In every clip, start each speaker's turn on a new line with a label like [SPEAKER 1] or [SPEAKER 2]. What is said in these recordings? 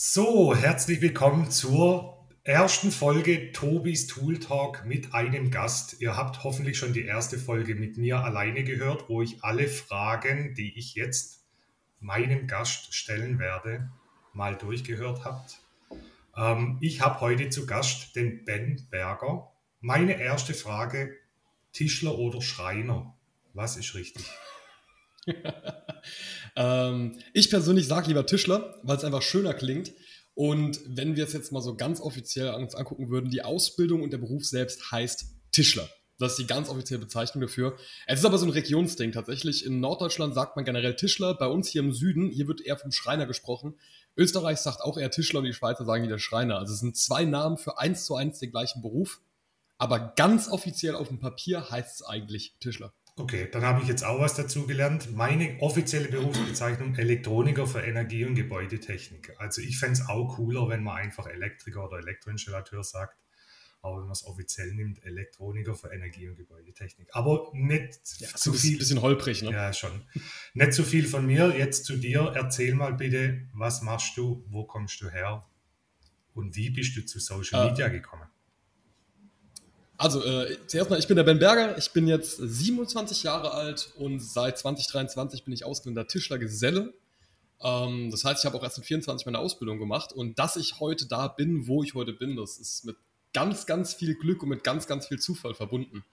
[SPEAKER 1] So, herzlich willkommen zur ersten Folge Tobis Tool Talk mit einem Gast. Ihr habt hoffentlich schon die erste Folge mit mir alleine gehört, wo ich alle Fragen, die ich jetzt meinem Gast stellen werde, mal durchgehört habt. Ähm, ich habe heute zu Gast den Ben Berger. Meine erste Frage, Tischler oder Schreiner? Was ist richtig?
[SPEAKER 2] ähm, ich persönlich sage lieber Tischler, weil es einfach schöner klingt. Und wenn wir es jetzt mal so ganz offiziell uns angucken würden, die Ausbildung und der Beruf selbst heißt Tischler. Das ist die ganz offizielle Bezeichnung dafür. Es ist aber so ein Regionsding tatsächlich. In Norddeutschland sagt man generell Tischler. Bei uns hier im Süden, hier wird eher vom Schreiner gesprochen. Österreich sagt auch eher Tischler und die Schweizer sagen wieder Schreiner. Also es sind zwei Namen für eins zu eins den gleichen Beruf. Aber ganz offiziell auf dem Papier heißt es eigentlich Tischler.
[SPEAKER 1] Okay, dann habe ich jetzt auch was dazu gelernt. Meine offizielle Berufsbezeichnung Elektroniker für Energie- und Gebäudetechnik. Also ich fände es auch cooler, wenn man einfach Elektriker oder Elektroinstallateur sagt aber wenn man es offiziell nimmt, Elektroniker für Energie- und Gebäudetechnik. Aber nicht ja, zu viel. Ein
[SPEAKER 2] bisschen holprig, ne?
[SPEAKER 1] Ja, schon. nicht zu viel von mir. Jetzt zu dir. Erzähl mal bitte, was machst du, wo kommst du her und wie bist du zu Social äh, Media gekommen?
[SPEAKER 2] Also, äh, zuerst mal, ich bin der Ben Berger, ich bin jetzt 27 Jahre alt und seit 2023 bin ich ausgebildeter Tischlergeselle. Ähm, das heißt, ich habe auch erst in 24 meine Ausbildung gemacht und dass ich heute da bin, wo ich heute bin, das ist mit ganz, ganz viel Glück und mit ganz, ganz viel Zufall verbunden.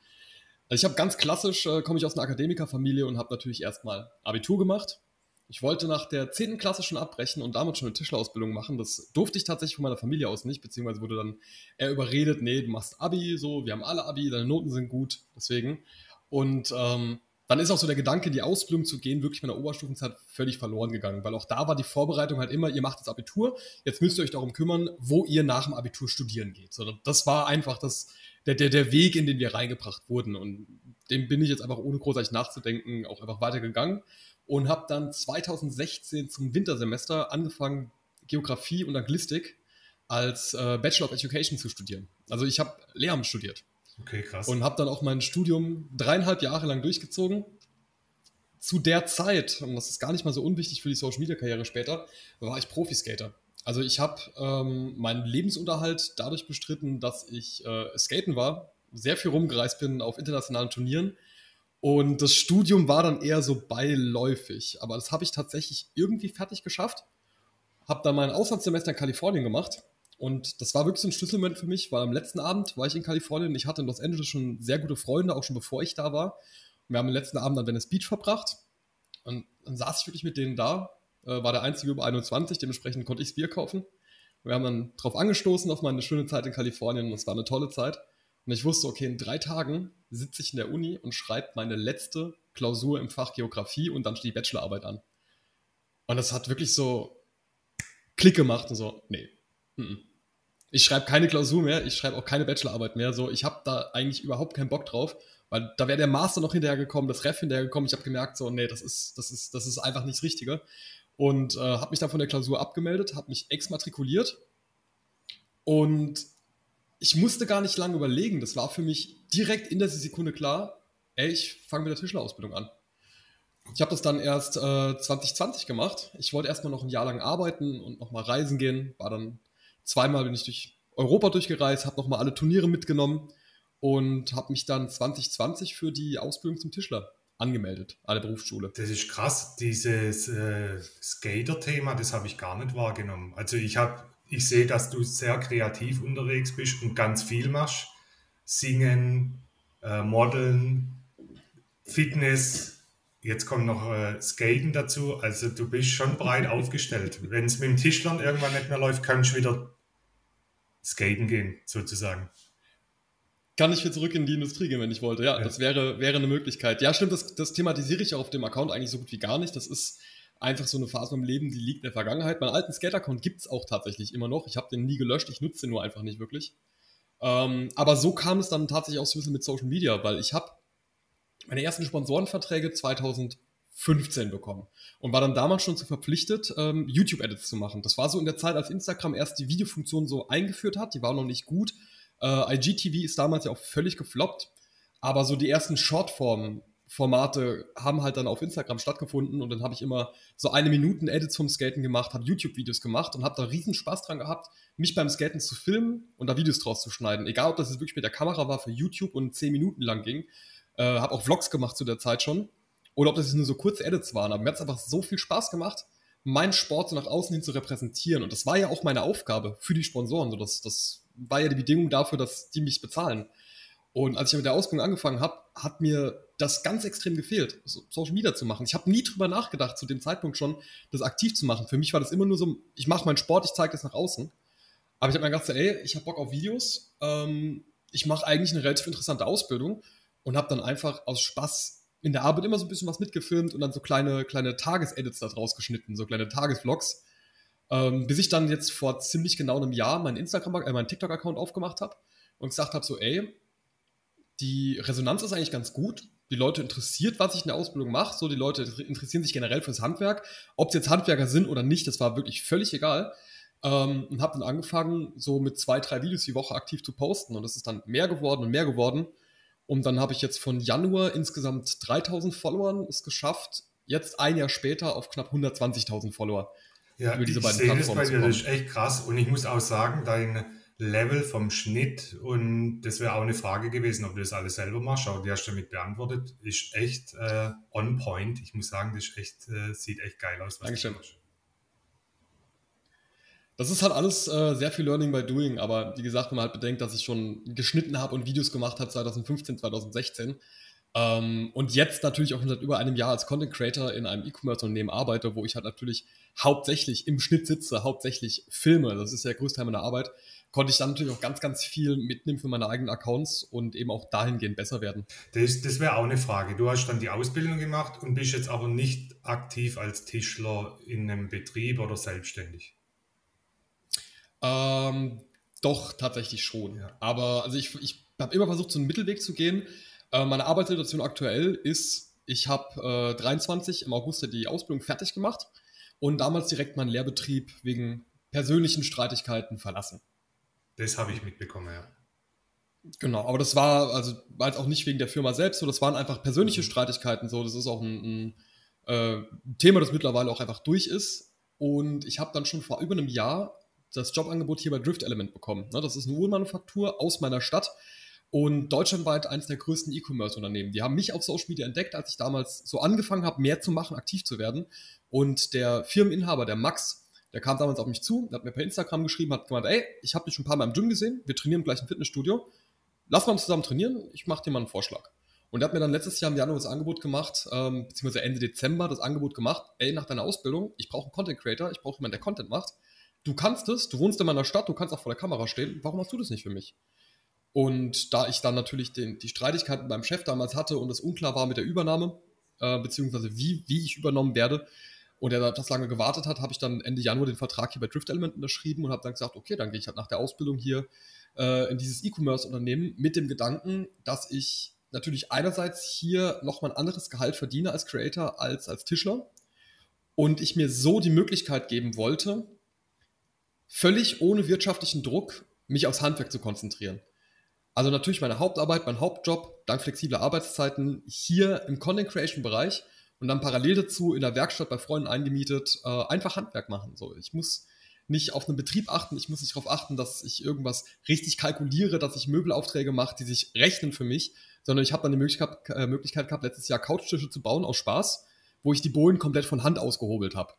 [SPEAKER 2] Also ich habe ganz klassisch, äh, komme ich aus einer Akademikerfamilie und habe natürlich erstmal Abitur gemacht. Ich wollte nach der 10. Klasse schon abbrechen und damit schon eine Tischlerausbildung machen. Das durfte ich tatsächlich von meiner Familie aus nicht, beziehungsweise wurde dann eher überredet, nee, du machst Abi, so, wir haben alle Abi, deine Noten sind gut, deswegen. Und ähm, dann ist auch so der Gedanke, die Ausbildung zu gehen, wirklich meiner Oberstufenzeit völlig verloren gegangen, weil auch da war die Vorbereitung halt immer, ihr macht das Abitur, jetzt müsst ihr euch darum kümmern, wo ihr nach dem Abitur studieren geht. So, das war einfach das, der, der, der Weg, in den wir reingebracht wurden und dem bin ich jetzt einfach ohne großartig nachzudenken auch einfach weitergegangen und habe dann 2016 zum Wintersemester angefangen, Geografie und Anglistik als äh, Bachelor of Education zu studieren. Also ich habe Lehramt studiert.
[SPEAKER 1] Okay, krass.
[SPEAKER 2] Und habe dann auch mein Studium dreieinhalb Jahre lang durchgezogen. Zu der Zeit, und das ist gar nicht mal so unwichtig für die Social Media Karriere später, war ich Profiskater. Also ich habe ähm, meinen Lebensunterhalt dadurch bestritten, dass ich äh, skaten war, sehr viel rumgereist bin auf internationalen Turnieren. Und das Studium war dann eher so beiläufig. Aber das habe ich tatsächlich irgendwie fertig geschafft. Habe dann mein Auslandssemester in Kalifornien gemacht und das war wirklich so ein Schlüsselmoment für mich, weil am letzten Abend war ich in Kalifornien. Ich hatte in Los Angeles schon sehr gute Freunde, auch schon bevor ich da war. Und wir haben den letzten Abend an Venice Beach verbracht. Und dann saß ich wirklich mit denen da, äh, war der einzige über 21, dementsprechend konnte ich das Bier kaufen. Wir haben dann drauf angestoßen auf meine schöne Zeit in Kalifornien und es war eine tolle Zeit. Und ich wusste, okay, in drei Tagen sitze ich in der Uni und schreibe meine letzte Klausur im Fach Geografie und dann steht die Bachelorarbeit an. Und das hat wirklich so Klick gemacht und so, nee, ich schreibe keine Klausur mehr, ich schreibe auch keine Bachelorarbeit mehr. So, ich habe da eigentlich überhaupt keinen Bock drauf, weil da wäre der Master noch hinterhergekommen, das Ref hinterhergekommen. Ich habe gemerkt, so, nee, das ist, das ist, das ist einfach nicht das Richtige. Und äh, habe mich dann von der Klausur abgemeldet, habe mich exmatrikuliert und ich musste gar nicht lange überlegen. Das war für mich direkt in der Sekunde klar, ey, ich fange mit der Tischlerausbildung an. Ich habe das dann erst äh, 2020 gemacht. Ich wollte erstmal noch ein Jahr lang arbeiten und nochmal reisen gehen. War dann zweimal bin ich durch Europa durchgereist, habe nochmal alle Turniere mitgenommen und habe mich dann 2020 für die Ausbildung zum Tischler angemeldet an der Berufsschule.
[SPEAKER 1] Das ist krass, dieses äh, Skater-Thema, das habe ich gar nicht wahrgenommen. Also ich habe, ich sehe, dass du sehr kreativ unterwegs bist und ganz viel machst. Singen, äh, Modeln, Fitness, jetzt kommt noch äh, Skaten dazu. Also du bist schon breit aufgestellt. Wenn es mit dem Tischlern irgendwann nicht mehr läuft, kannst du wieder skaten gehen, sozusagen.
[SPEAKER 2] Kann ich wieder zurück in die Industrie gehen, wenn ich wollte. Ja, ja. das wäre, wäre eine Möglichkeit. Ja, stimmt, das, das thematisiere ich auf dem Account eigentlich so gut wie gar nicht. Das ist einfach so eine Phase im Leben, die liegt in der Vergangenheit. Meinen alten Skate-Account gibt es auch tatsächlich immer noch. Ich habe den nie gelöscht, ich nutze den nur einfach nicht wirklich. Ähm, aber so kam es dann tatsächlich auch so ein bisschen mit Social Media, weil ich habe meine ersten Sponsorenverträge 2000 15 bekommen und war dann damals schon zu verpflichtet, ähm, YouTube-Edits zu machen. Das war so in der Zeit, als Instagram erst die Videofunktion so eingeführt hat. Die war noch nicht gut. Äh, IGTV ist damals ja auch völlig gefloppt. Aber so die ersten Shortformen Formate haben halt dann auf Instagram stattgefunden und dann habe ich immer so eine Minuten Edits vom Skaten gemacht, habe YouTube-Videos gemacht und habe da riesen Spaß dran gehabt, mich beim Skaten zu filmen und da Videos draus zu schneiden. Egal, ob das jetzt wirklich mit der Kamera war für YouTube und zehn Minuten lang ging. Äh, habe auch Vlogs gemacht zu der Zeit schon. Oder ob das jetzt nur so kurze Edits waren. Aber mir hat es einfach so viel Spaß gemacht, meinen Sport so nach außen hin zu repräsentieren. Und das war ja auch meine Aufgabe für die Sponsoren. So, das, das war ja die Bedingung dafür, dass die mich bezahlen. Und als ich mit der Ausbildung angefangen habe, hat mir das ganz extrem gefehlt, Social Media zu machen. Ich habe nie drüber nachgedacht, zu dem Zeitpunkt schon, das aktiv zu machen. Für mich war das immer nur so, ich mache meinen Sport, ich zeige das nach außen. Aber ich habe mir gedacht, ey, ich habe Bock auf Videos, ähm, ich mache eigentlich eine relativ interessante Ausbildung und habe dann einfach aus Spaß in der Arbeit immer so ein bisschen was mitgefilmt und dann so kleine, kleine Tagesedits da draus geschnitten, so kleine Tagesvlogs. Ähm, bis ich dann jetzt vor ziemlich genau einem Jahr meinen Instagram, äh, meinen TikTok-Account aufgemacht habe und gesagt habe, so, ey, die Resonanz ist eigentlich ganz gut. Die Leute interessiert, was ich in der Ausbildung mache. So, die Leute interessieren sich generell fürs Handwerk. Ob es jetzt Handwerker sind oder nicht, das war wirklich völlig egal. Ähm, und habe dann angefangen, so mit zwei, drei Videos die Woche aktiv zu posten. Und das ist dann mehr geworden und mehr geworden. Und dann habe ich jetzt von Januar insgesamt 3000 Followern es geschafft, jetzt ein Jahr später auf knapp 120.000 Follower.
[SPEAKER 1] Ja, über diese beiden Plattformen. Das, bei dir, das ist echt krass. Und ich muss auch sagen, dein Level vom Schnitt und das wäre auch eine Frage gewesen, ob du das alles selber machst, aber die hast du damit beantwortet, ist echt äh, on point. Ich muss sagen, das echt, äh, sieht echt geil aus.
[SPEAKER 2] Dankeschön. Das ist halt alles äh, sehr viel Learning by Doing, aber wie gesagt, wenn man halt bedenkt, dass ich schon geschnitten habe und Videos gemacht habe 2015, 2016 ähm, und jetzt natürlich auch seit über einem Jahr als Content Creator in einem E-Commerce-Unternehmen arbeite, wo ich halt natürlich hauptsächlich im Schnitt sitze, hauptsächlich filme, das ist ja der größte Teil meiner Arbeit, konnte ich dann natürlich auch ganz, ganz viel mitnehmen für meine eigenen Accounts und eben auch dahingehend besser werden.
[SPEAKER 1] Das, das wäre auch eine Frage. Du hast dann die Ausbildung gemacht und bist jetzt aber nicht aktiv als Tischler in einem Betrieb oder selbstständig.
[SPEAKER 2] Ähm, doch, tatsächlich schon. Ja. Aber also ich, ich habe immer versucht, so einen Mittelweg zu gehen. Äh, meine Arbeitssituation aktuell ist, ich habe äh, 23 im August die Ausbildung fertig gemacht und damals direkt meinen Lehrbetrieb wegen persönlichen Streitigkeiten verlassen.
[SPEAKER 1] Das habe ich mitbekommen, ja.
[SPEAKER 2] Genau, aber das war also war jetzt auch nicht wegen der Firma selbst so, das waren einfach persönliche mhm. Streitigkeiten so. Das ist auch ein, ein äh, Thema, das mittlerweile auch einfach durch ist. Und ich habe dann schon vor über einem Jahr das Jobangebot hier bei Drift Element bekommen. Ne, das ist eine Uhrenmanufaktur aus meiner Stadt und deutschlandweit eines der größten E-Commerce-Unternehmen. Die haben mich auf Social Media entdeckt, als ich damals so angefangen habe, mehr zu machen, aktiv zu werden. Und der Firmeninhaber, der Max, der kam damals auf mich zu, hat mir per Instagram geschrieben, hat gemeint, ey, ich habe dich schon ein paar Mal im Gym gesehen, wir trainieren gleich im Fitnessstudio. Lass mal zusammen trainieren, ich mache dir mal einen Vorschlag. Und er hat mir dann letztes Jahr im Januar das Angebot gemacht, ähm, beziehungsweise Ende Dezember das Angebot gemacht, ey, nach deiner Ausbildung, ich brauche einen Content Creator, ich brauche jemanden, der Content macht. Du kannst es, du wohnst in meiner Stadt, du kannst auch vor der Kamera stehen, warum machst du das nicht für mich? Und da ich dann natürlich den, die Streitigkeiten meinem Chef damals hatte und es unklar war mit der Übernahme, äh, beziehungsweise wie, wie ich übernommen werde, und er das lange gewartet hat, habe ich dann Ende Januar den Vertrag hier bei Drift Element unterschrieben und habe dann gesagt, okay, dann gehe ich halt nach der Ausbildung hier äh, in dieses E-Commerce-Unternehmen mit dem Gedanken, dass ich natürlich einerseits hier nochmal ein anderes Gehalt verdiene als Creator als als Tischler und ich mir so die Möglichkeit geben wollte, völlig ohne wirtschaftlichen Druck mich aufs Handwerk zu konzentrieren. Also natürlich meine Hauptarbeit, mein Hauptjob, dank flexibler Arbeitszeiten hier im Content Creation Bereich und dann parallel dazu in der Werkstatt bei Freunden eingemietet, äh, einfach Handwerk machen. So, ich muss nicht auf einen Betrieb achten, ich muss nicht darauf achten, dass ich irgendwas richtig kalkuliere, dass ich Möbelaufträge mache, die sich rechnen für mich, sondern ich habe dann die Möglichkeit, äh, Möglichkeit gehabt, letztes Jahr Couchtische zu bauen aus Spaß, wo ich die Bohlen komplett von Hand ausgehobelt habe.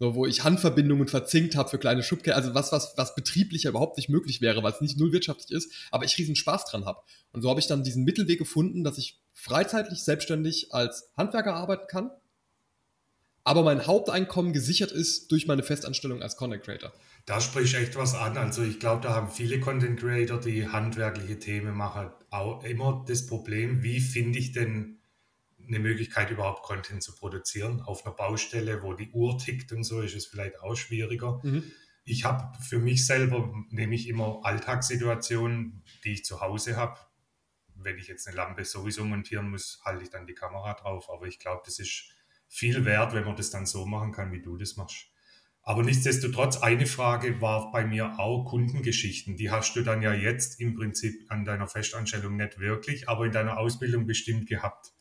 [SPEAKER 2] So, wo ich Handverbindungen verzinkt habe für kleine Schubketten, also was, was, was betrieblicher überhaupt nicht möglich wäre, weil es nicht null wirtschaftlich ist, aber ich riesen Spaß dran habe. Und so habe ich dann diesen Mittelweg gefunden, dass ich freizeitlich selbstständig als Handwerker arbeiten kann, aber mein Haupteinkommen gesichert ist durch meine Festanstellung als Content Creator.
[SPEAKER 1] Da spricht echt was an. Also ich glaube, da haben viele Content Creator, die handwerkliche Themen machen, auch immer das Problem, wie finde ich denn eine Möglichkeit, überhaupt Content zu produzieren. Auf einer Baustelle, wo die Uhr tickt und so, ist es vielleicht auch schwieriger. Mhm. Ich habe für mich selber nämlich immer Alltagssituationen, die ich zu Hause habe, wenn ich jetzt eine Lampe sowieso montieren muss, halte ich dann die Kamera drauf. Aber ich glaube, das ist viel wert, wenn man das dann so machen kann, wie du das machst. Aber nichtsdestotrotz, eine Frage war bei mir auch Kundengeschichten. Die hast du dann ja jetzt im Prinzip an deiner Festanstellung nicht wirklich, aber in deiner Ausbildung bestimmt gehabt.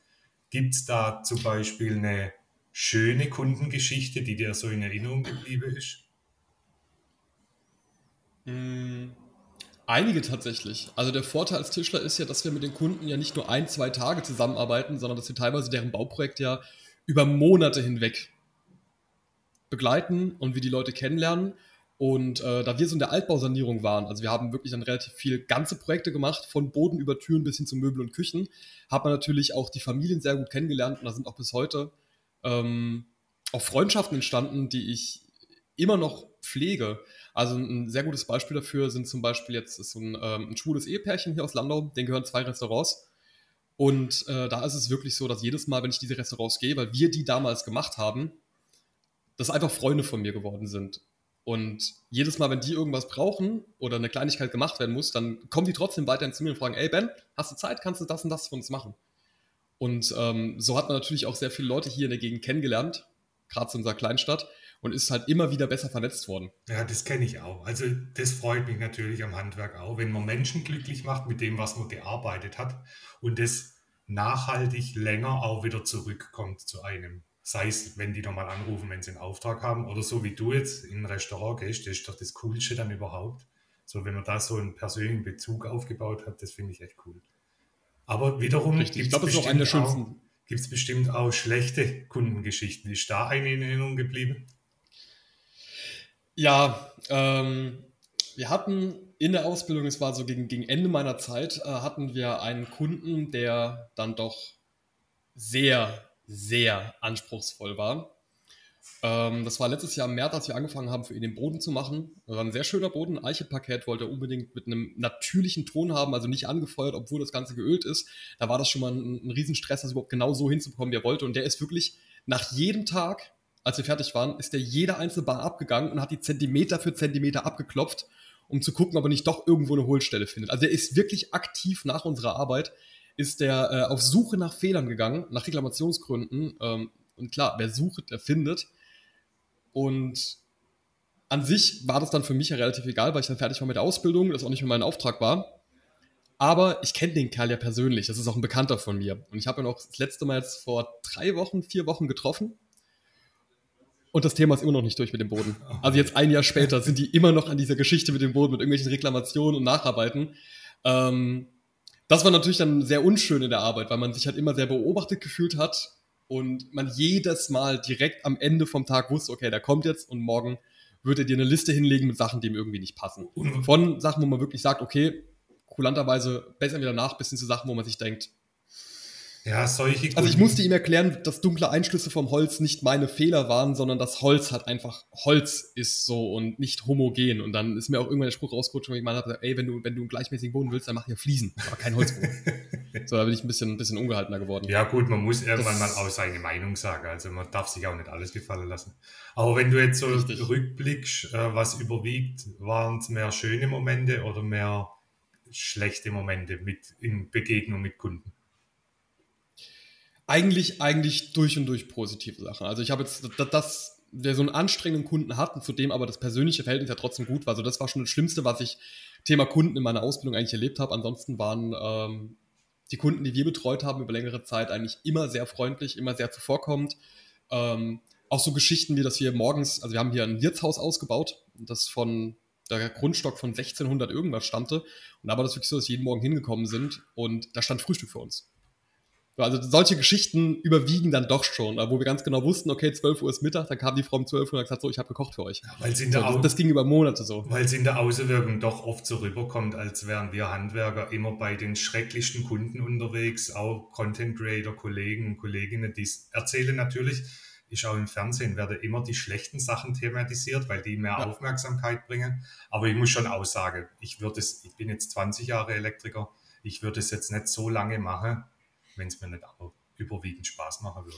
[SPEAKER 1] Gibt es da zum Beispiel eine schöne Kundengeschichte, die dir so in Erinnerung geblieben ist?
[SPEAKER 2] Mm, einige tatsächlich. Also der Vorteil als Tischler ist ja, dass wir mit den Kunden ja nicht nur ein, zwei Tage zusammenarbeiten, sondern dass wir teilweise deren Bauprojekt ja über Monate hinweg begleiten und wir die Leute kennenlernen. Und äh, da wir so in der Altbausanierung waren, also wir haben wirklich dann relativ viele ganze Projekte gemacht, von Boden über Türen bis hin zu Möbel und Küchen, hat man natürlich auch die Familien sehr gut kennengelernt und da sind auch bis heute ähm, auch Freundschaften entstanden, die ich immer noch pflege. Also ein sehr gutes Beispiel dafür sind zum Beispiel jetzt so ein, ähm, ein schwules Ehepärchen hier aus Landau, denen gehören zwei Restaurants. Und äh, da ist es wirklich so, dass jedes Mal, wenn ich diese Restaurants gehe, weil wir die damals gemacht haben, dass einfach Freunde von mir geworden sind. Und jedes Mal, wenn die irgendwas brauchen oder eine Kleinigkeit gemacht werden muss, dann kommen die trotzdem weiterhin zu mir und fragen, ey Ben, hast du Zeit, kannst du das und das für uns machen? Und ähm, so hat man natürlich auch sehr viele Leute hier in der Gegend kennengelernt, gerade zu unserer Kleinstadt, und ist halt immer wieder besser vernetzt worden.
[SPEAKER 1] Ja, das kenne ich auch. Also das freut mich natürlich am Handwerk auch, wenn man Menschen glücklich macht mit dem, was man gearbeitet hat und das nachhaltig länger auch wieder zurückkommt zu einem. Sei es, wenn die nochmal anrufen, wenn sie einen Auftrag haben oder so wie du jetzt in ein Restaurant gehst, das ist doch das Coolste dann überhaupt. So, wenn man da so einen persönlichen Bezug aufgebaut hat, das finde ich echt cool. Aber wiederum
[SPEAKER 2] gibt es bestimmt,
[SPEAKER 1] auch, bestimmt auch schlechte Kundengeschichten. Ist da eine in Erinnerung geblieben?
[SPEAKER 2] Ja, ähm, wir hatten in der Ausbildung, es war so gegen, gegen Ende meiner Zeit, äh, hatten wir einen Kunden, der dann doch sehr sehr anspruchsvoll war. Ähm, das war letztes Jahr im März, als wir angefangen haben, für ihn den Boden zu machen. Das war ein sehr schöner Boden, Eicheparkett, wollte er unbedingt mit einem natürlichen Ton haben, also nicht angefeuert, obwohl das Ganze geölt ist. Da war das schon mal ein, ein Riesenstress, das überhaupt genau so hinzubekommen, wie er wollte. Und der ist wirklich nach jedem Tag, als wir fertig waren, ist der jede einzelne Bar abgegangen und hat die Zentimeter für Zentimeter abgeklopft, um zu gucken, ob er nicht doch irgendwo eine Hohlstelle findet. Also er ist wirklich aktiv nach unserer Arbeit ist der äh, auf Suche nach Fehlern gegangen, nach Reklamationsgründen. Ähm, und klar, wer sucht, der findet. Und an sich war das dann für mich ja relativ egal, weil ich dann fertig war mit der Ausbildung, das auch nicht mehr mein Auftrag war. Aber ich kenne den Kerl ja persönlich, das ist auch ein Bekannter von mir. Und ich habe ihn auch das letzte Mal jetzt vor drei Wochen, vier Wochen getroffen. Und das Thema ist immer noch nicht durch mit dem Boden. Also jetzt ein Jahr später sind die immer noch an dieser Geschichte mit dem Boden, mit irgendwelchen Reklamationen und Nacharbeiten. Ähm, das war natürlich dann sehr unschön in der Arbeit, weil man sich halt immer sehr beobachtet gefühlt hat und man jedes Mal direkt am Ende vom Tag wusste, okay, der kommt jetzt und morgen wird er dir eine Liste hinlegen mit Sachen, die ihm irgendwie nicht passen. Von Sachen, wo man wirklich sagt, okay, kulanterweise besser wieder nach, bis hin zu Sachen, wo man sich denkt,
[SPEAKER 1] ja, solche.
[SPEAKER 2] Also ich musste ihm erklären, dass dunkle Einschlüsse vom Holz nicht meine Fehler waren, sondern das Holz hat einfach Holz ist so und nicht homogen. Und dann ist mir auch irgendwann der Spruch rausgerutscht, wo ich mal ey, wenn du, wenn du einen gleichmäßigen Boden willst, dann mach ja Fliesen, aber kein Holzboden. so, da bin ich ein bisschen, ein bisschen ungehaltener geworden.
[SPEAKER 1] Ja, gut, man muss irgendwann das, mal auch seine Meinung sagen. Also man darf sich auch nicht alles gefallen lassen. Aber wenn du jetzt so richtig. rückblickst, äh, was überwiegt, waren es mehr schöne Momente oder mehr schlechte Momente mit in Begegnung mit Kunden?
[SPEAKER 2] Eigentlich, eigentlich durch und durch positive Sachen. Also ich habe jetzt das, das, der so einen anstrengenden Kunden hat und zudem aber das persönliche Verhältnis ja trotzdem gut war. Also das war schon das Schlimmste, was ich Thema Kunden in meiner Ausbildung eigentlich erlebt habe. Ansonsten waren ähm, die Kunden, die wir betreut haben über längere Zeit, eigentlich immer sehr freundlich, immer sehr zuvorkommend. Ähm, auch so Geschichten wie, dass wir morgens, also wir haben hier ein Wirtshaus ausgebaut, das von der Grundstock von 1600 irgendwas stammte. Und da war das wirklich so, dass wir jeden Morgen hingekommen sind und da stand Frühstück für uns. Also solche Geschichten überwiegen dann doch schon, wo wir ganz genau wussten, okay, 12 Uhr ist Mittag, dann kam die Frau um 12 Uhr und hat gesagt, so, ich habe gekocht für euch.
[SPEAKER 1] Weil sie in
[SPEAKER 2] der
[SPEAKER 1] so,
[SPEAKER 2] das, ging über Monate so.
[SPEAKER 1] Weil es in der Außenwirkung doch oft so rüberkommt, als wären wir Handwerker immer bei den schrecklichsten Kunden unterwegs, auch Content Creator, Kollegen und Kolleginnen, die erzählen natürlich, ist auch im Fernsehen, werde immer die schlechten Sachen thematisiert, weil die mehr ja. Aufmerksamkeit bringen. Aber ich muss schon aussagen, ich würde es, ich bin jetzt 20 Jahre Elektriker, ich würde es jetzt nicht so lange machen, wenn es mir nicht überwiegend Spaß machen würde.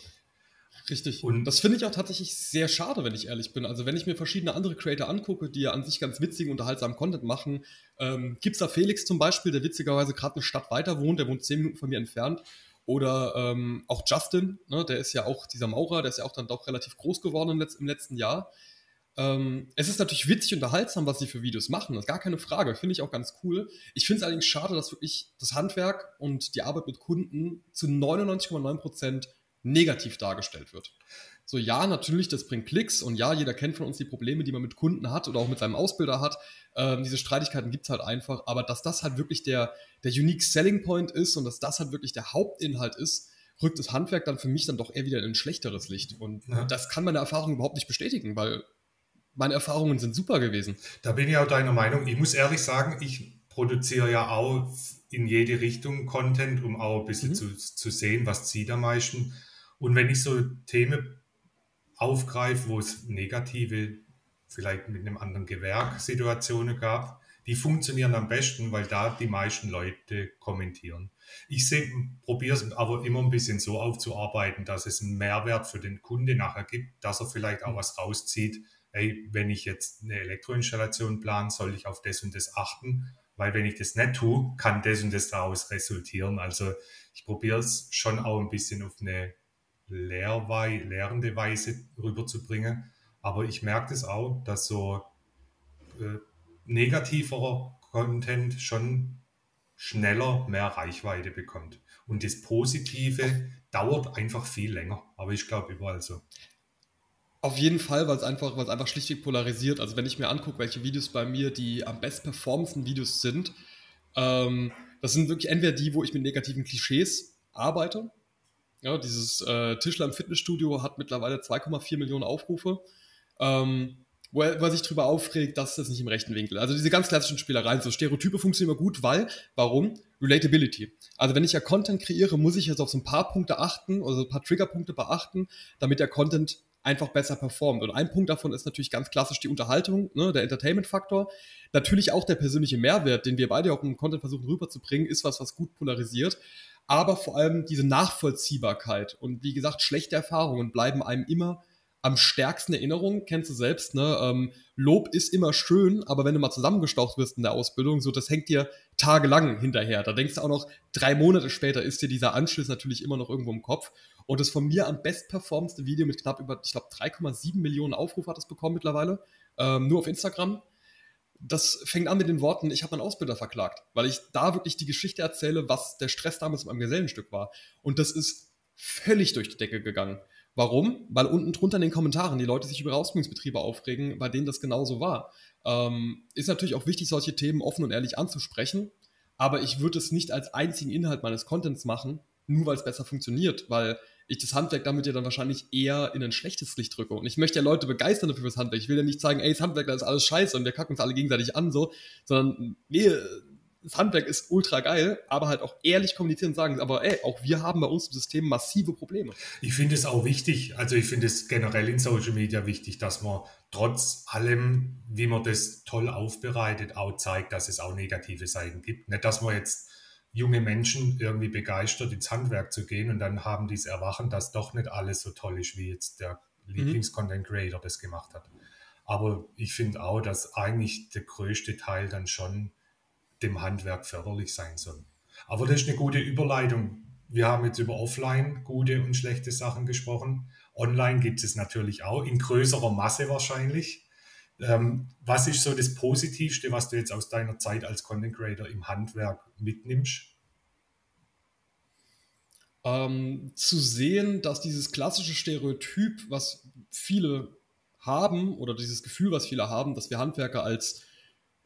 [SPEAKER 2] Richtig. Und das finde ich auch tatsächlich sehr schade, wenn ich ehrlich bin. Also wenn ich mir verschiedene andere Creator angucke, die ja an sich ganz witzigen, unterhaltsamen Content machen, ähm, gibt es da Felix zum Beispiel, der witzigerweise gerade eine Stadt weiter wohnt, der wohnt zehn Minuten von mir entfernt. Oder ähm, auch Justin, ne, der ist ja auch dieser Maurer, der ist ja auch dann doch relativ groß geworden im letzten Jahr. Ähm, es ist natürlich witzig und unterhaltsam, was sie für Videos machen, das ist gar keine Frage, finde ich auch ganz cool. Ich finde es allerdings schade, dass wirklich das Handwerk und die Arbeit mit Kunden zu 99,9% negativ dargestellt wird. So, ja, natürlich, das bringt Klicks und ja, jeder kennt von uns die Probleme, die man mit Kunden hat oder auch mit seinem Ausbilder hat. Ähm, diese Streitigkeiten gibt es halt einfach, aber dass das halt wirklich der, der Unique Selling Point ist und dass das halt wirklich der Hauptinhalt ist, rückt das Handwerk dann für mich dann doch eher wieder in ein schlechteres Licht. Und ja. das kann meine Erfahrung überhaupt nicht bestätigen, weil meine Erfahrungen sind super gewesen.
[SPEAKER 1] Da bin ich auch deiner Meinung. Ich muss ehrlich sagen, ich produziere ja auch in jede Richtung Content, um auch ein bisschen mhm. zu, zu sehen, was zieht am meisten. Und wenn ich so Themen aufgreife, wo es negative, vielleicht mit einem anderen Gewerk Situationen gab, die funktionieren am besten, weil da die meisten Leute kommentieren. Ich probiere es aber immer ein bisschen so aufzuarbeiten, dass es einen Mehrwert für den Kunde nachher gibt, dass er vielleicht auch was rauszieht. Hey, wenn ich jetzt eine Elektroinstallation plane, soll ich auf das und das achten, weil wenn ich das nicht tue, kann das und das daraus resultieren. Also ich probiere es schon auch ein bisschen auf eine Lehrwei lehrende Weise rüberzubringen. Aber ich merke das auch, dass so äh, negativerer Content schon schneller mehr Reichweite bekommt. Und das Positive dauert einfach viel länger. Aber ich glaube überall so.
[SPEAKER 2] Auf jeden Fall, weil es einfach, weil es einfach schlichtweg polarisiert. Also wenn ich mir angucke, welche Videos bei mir die am best performenden Videos sind, ähm, das sind wirklich entweder die, wo ich mit negativen Klischees arbeite. Ja, dieses äh, Tischler im Fitnessstudio hat mittlerweile 2,4 Millionen Aufrufe. Ähm, wo er, wo er sich darüber aufregt, dass das nicht im rechten Winkel. Also diese ganz klassischen Spielereien, so Stereotype funktionieren immer gut, weil, warum? Relatability. Also wenn ich ja Content kreiere, muss ich jetzt auf so ein paar Punkte achten, oder so ein paar Triggerpunkte beachten, damit der Content einfach besser performt. Und ein Punkt davon ist natürlich ganz klassisch die Unterhaltung, ne, der Entertainment-Faktor. Natürlich auch der persönliche Mehrwert, den wir beide auch im Content versuchen rüberzubringen, ist was, was gut polarisiert. Aber vor allem diese Nachvollziehbarkeit und wie gesagt, schlechte Erfahrungen bleiben einem immer am stärksten Erinnerung, kennst du selbst, ne? Ähm, Lob ist immer schön, aber wenn du mal zusammengestaucht wirst in der Ausbildung, so das hängt dir tagelang hinterher. Da denkst du auch noch, drei Monate später ist dir dieser Anschluss natürlich immer noch irgendwo im Kopf. Und das von mir am bestperformste Video mit knapp über, ich glaube, 3,7 Millionen Aufrufe hat es bekommen mittlerweile, ähm, nur auf Instagram. Das fängt an mit den Worten, ich habe meinen Ausbilder verklagt, weil ich da wirklich die Geschichte erzähle, was der Stress damals mit meinem Gesellenstück war. Und das ist völlig durch die Decke gegangen. Warum? Weil unten drunter in den Kommentaren die Leute sich über Ausbildungsbetriebe aufregen, bei denen das genauso war. Ähm, ist natürlich auch wichtig, solche Themen offen und ehrlich anzusprechen, aber ich würde es nicht als einzigen Inhalt meines Contents machen, nur weil es besser funktioniert, weil ich das Handwerk damit ja dann wahrscheinlich eher in ein schlechtes Licht drücke. Und ich möchte ja Leute begeistern dafür fürs Handwerk. Ich will ja nicht sagen, ey, das Handwerk, das ist alles scheiße und wir kacken uns alle gegenseitig an, so, sondern nee, das Handwerk ist ultra geil, aber halt auch ehrlich kommunizieren und sagen, aber ey, auch wir haben bei uns im System massive Probleme.
[SPEAKER 1] Ich finde es auch wichtig, also ich finde es generell in Social Media wichtig, dass man trotz allem, wie man das toll aufbereitet, auch zeigt, dass es auch negative Seiten gibt. Nicht, dass man jetzt junge Menschen irgendwie begeistert ins Handwerk zu gehen und dann haben die es Erwachen, dass doch nicht alles so toll ist, wie jetzt der mhm. Lieblings-Content-Creator das gemacht hat. Aber ich finde auch, dass eigentlich der größte Teil dann schon dem Handwerk förderlich sein soll. Aber das ist eine gute Überleitung. Wir haben jetzt über Offline gute und schlechte Sachen gesprochen. Online gibt es natürlich auch, in größerer Masse wahrscheinlich. Ähm, was ist so das Positivste, was du jetzt aus deiner Zeit als Content Creator im Handwerk mitnimmst?
[SPEAKER 2] Ähm, zu sehen, dass dieses klassische Stereotyp, was viele haben, oder dieses Gefühl, was viele haben, dass wir Handwerker als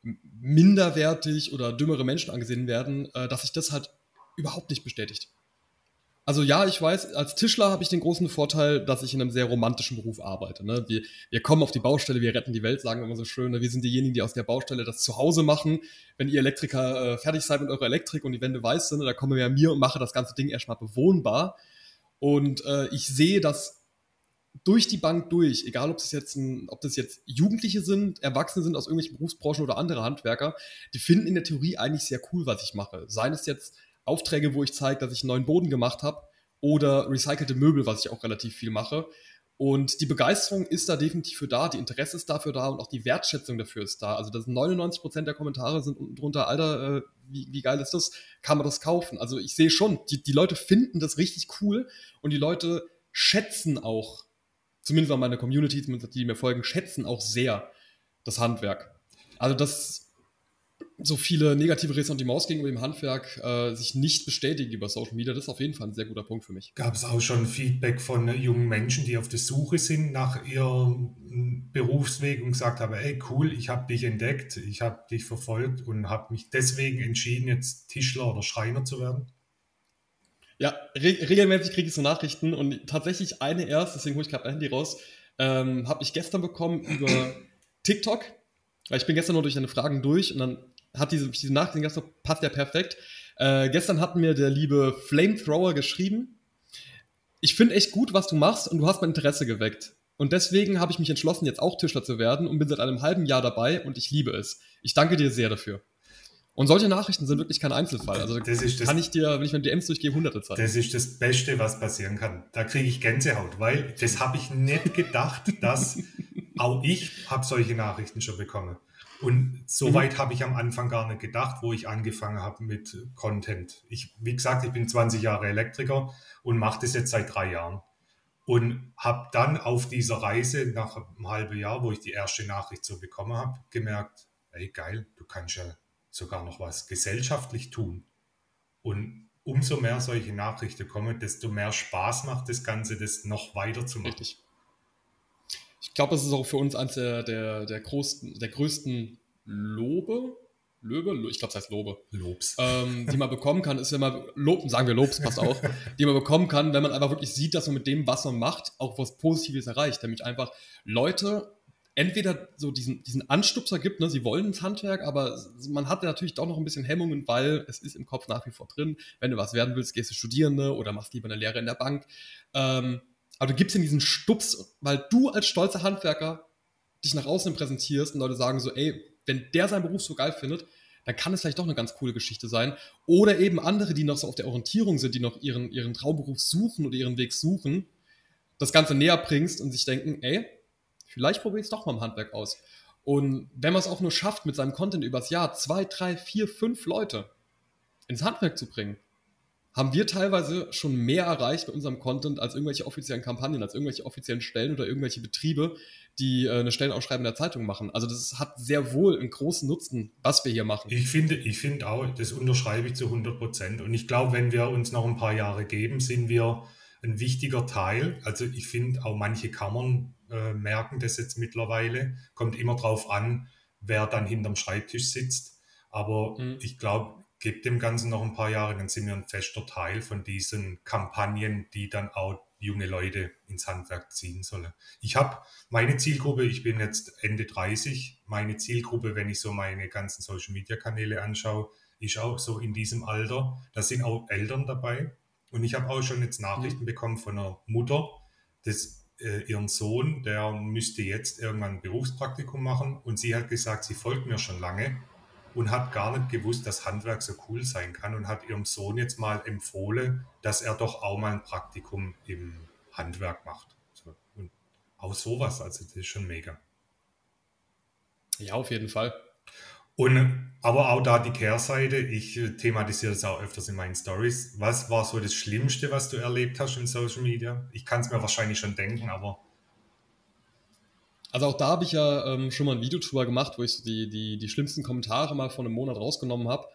[SPEAKER 2] minderwertig oder dümmere Menschen angesehen werden, äh, dass sich das halt überhaupt nicht bestätigt. Also ja, ich weiß, als Tischler habe ich den großen Vorteil, dass ich in einem sehr romantischen Beruf arbeite. Ne? Wir, wir kommen auf die Baustelle, wir retten die Welt, sagen wir immer so schön. Ne? Wir sind diejenigen, die aus der Baustelle das zu Hause machen. Wenn ihr Elektriker äh, fertig seid mit eurer Elektrik und die Wände weiß sind, da kommen wir an mir und mache das ganze Ding erstmal bewohnbar. Und äh, ich sehe, dass durch die Bank durch, egal ob das jetzt ein, ob das jetzt Jugendliche sind, Erwachsene sind aus irgendwelchen Berufsbranchen oder andere Handwerker, die finden in der Theorie eigentlich sehr cool, was ich mache. Seien es jetzt Aufträge, wo ich zeige, dass ich einen neuen Boden gemacht habe, oder recycelte Möbel, was ich auch relativ viel mache. Und die Begeisterung ist da definitiv für da, die Interesse ist dafür da und auch die Wertschätzung dafür ist da. Also das 99% der Kommentare sind unten drunter, Alter, äh, wie, wie geil ist das? Kann man das kaufen? Also ich sehe schon, die, die Leute finden das richtig cool und die Leute schätzen auch zumindest auch meine Community, die mir folgen, schätzen auch sehr das Handwerk. Also, dass so viele negative Ressentiments gegenüber dem Handwerk äh, sich nicht bestätigen über Social Media, das ist auf jeden Fall ein sehr guter Punkt für mich.
[SPEAKER 1] Gab es auch schon Feedback von jungen Menschen, die auf der Suche sind nach ihrem Berufsweg und gesagt haben, ey cool, ich habe dich entdeckt, ich habe dich verfolgt und habe mich deswegen entschieden, jetzt Tischler oder Schreiner zu werden?
[SPEAKER 2] Ja, re regelmäßig kriege ich so Nachrichten und tatsächlich eine erst, deswegen hole ich gerade mein Handy raus, ähm, habe ich gestern bekommen über TikTok. Weil ich bin gestern nur durch deine Fragen durch und dann hat diese, diese Nachricht gestern passt ja perfekt. Äh, gestern hat mir der liebe Flamethrower geschrieben. Ich finde echt gut, was du machst und du hast mein Interesse geweckt. Und deswegen habe ich mich entschlossen, jetzt auch Tischler zu werden und bin seit einem halben Jahr dabei und ich liebe es. Ich danke dir sehr dafür. Und solche Nachrichten sind wirklich kein Einzelfall. Also das kann ich dir, wenn ich meine DMs durchgehe, hunderte zeigen.
[SPEAKER 1] Das ist das Beste, was passieren kann. Da kriege ich Gänsehaut, weil das habe ich nicht gedacht, dass auch ich habe solche Nachrichten schon bekommen. Und so mhm. weit habe ich am Anfang gar nicht gedacht, wo ich angefangen habe mit Content. Ich, wie gesagt, ich bin 20 Jahre Elektriker und mache das jetzt seit drei Jahren. Und habe dann auf dieser Reise nach einem halben Jahr, wo ich die erste Nachricht so bekommen habe, gemerkt, ey geil, du kannst ja sogar noch was gesellschaftlich tun. Und umso mehr solche Nachrichten kommen, desto mehr Spaß macht das Ganze, das noch weiter zu machen. Richtig.
[SPEAKER 2] Ich glaube, das ist auch für uns eines der, der, der, größten, der größten Lobe, Löbe, ich glaube, das heißt Lobe.
[SPEAKER 1] Lobs.
[SPEAKER 2] Ähm, die man bekommen kann, ist, wenn man, Lob, sagen wir Lobs, passt auch, die man bekommen kann, wenn man einfach wirklich sieht, dass man mit dem, was man macht, auch was Positives erreicht. Nämlich einfach Leute entweder so diesen, diesen Anstupser gibt, ne, sie wollen ins Handwerk, aber man hat natürlich doch noch ein bisschen Hemmungen, weil es ist im Kopf nach wie vor drin. Wenn du was werden willst, gehst du studieren ne, oder machst lieber eine Lehre in der Bank. Ähm, aber du gibst ihm diesen Stups, weil du als stolzer Handwerker dich nach außen präsentierst und Leute sagen so, ey, wenn der seinen Beruf so geil findet, dann kann es vielleicht doch eine ganz coole Geschichte sein. Oder eben andere, die noch so auf der Orientierung sind, die noch ihren, ihren Traumberuf suchen oder ihren Weg suchen, das Ganze näher bringst und sich denken, ey, Vielleicht probiere ich es doch mal im Handwerk aus. Und wenn man es auch nur schafft, mit seinem Content übers Jahr zwei, drei, vier, fünf Leute ins Handwerk zu bringen, haben wir teilweise schon mehr erreicht mit unserem Content als irgendwelche offiziellen Kampagnen, als irgendwelche offiziellen Stellen oder irgendwelche Betriebe, die äh, eine Stellenausschreibung der Zeitung machen. Also das hat sehr wohl einen großen Nutzen, was wir hier machen.
[SPEAKER 1] Ich finde, ich finde auch, das unterschreibe ich zu 100 Prozent. Und ich glaube, wenn wir uns noch ein paar Jahre geben, sind wir ein wichtiger Teil. Also ich finde auch manche Kammern äh, merken das jetzt mittlerweile. Kommt immer drauf an, wer dann hinterm Schreibtisch sitzt. Aber mhm. ich glaube, gibt dem Ganzen noch ein paar Jahre, dann sind wir ein fester Teil von diesen Kampagnen, die dann auch junge Leute ins Handwerk ziehen sollen. Ich habe meine Zielgruppe, ich bin jetzt Ende 30, meine Zielgruppe, wenn ich so meine ganzen Social-Media-Kanäle anschaue, ist auch so in diesem Alter. Da sind auch Eltern dabei. Und ich habe auch schon jetzt Nachrichten mhm. bekommen von einer Mutter, das äh, ihren Sohn, der müsste jetzt irgendwann ein Berufspraktikum machen und sie hat gesagt, sie folgt mir schon lange und hat gar nicht gewusst, dass Handwerk so cool sein kann und hat ihrem Sohn jetzt mal empfohlen, dass er doch auch mal ein Praktikum im Handwerk macht. Und auch sowas, also das ist schon mega.
[SPEAKER 2] Ja, auf jeden Fall.
[SPEAKER 1] Und aber auch da die Kehrseite, ich thematisiere das auch öfters in meinen Stories. Was war so das Schlimmste, was du erlebt hast in Social Media? Ich kann es mir wahrscheinlich schon denken, aber.
[SPEAKER 2] Also auch da habe ich ja ähm, schon mal ein Video drüber gemacht, wo ich so die, die, die schlimmsten Kommentare mal von einem Monat rausgenommen habe.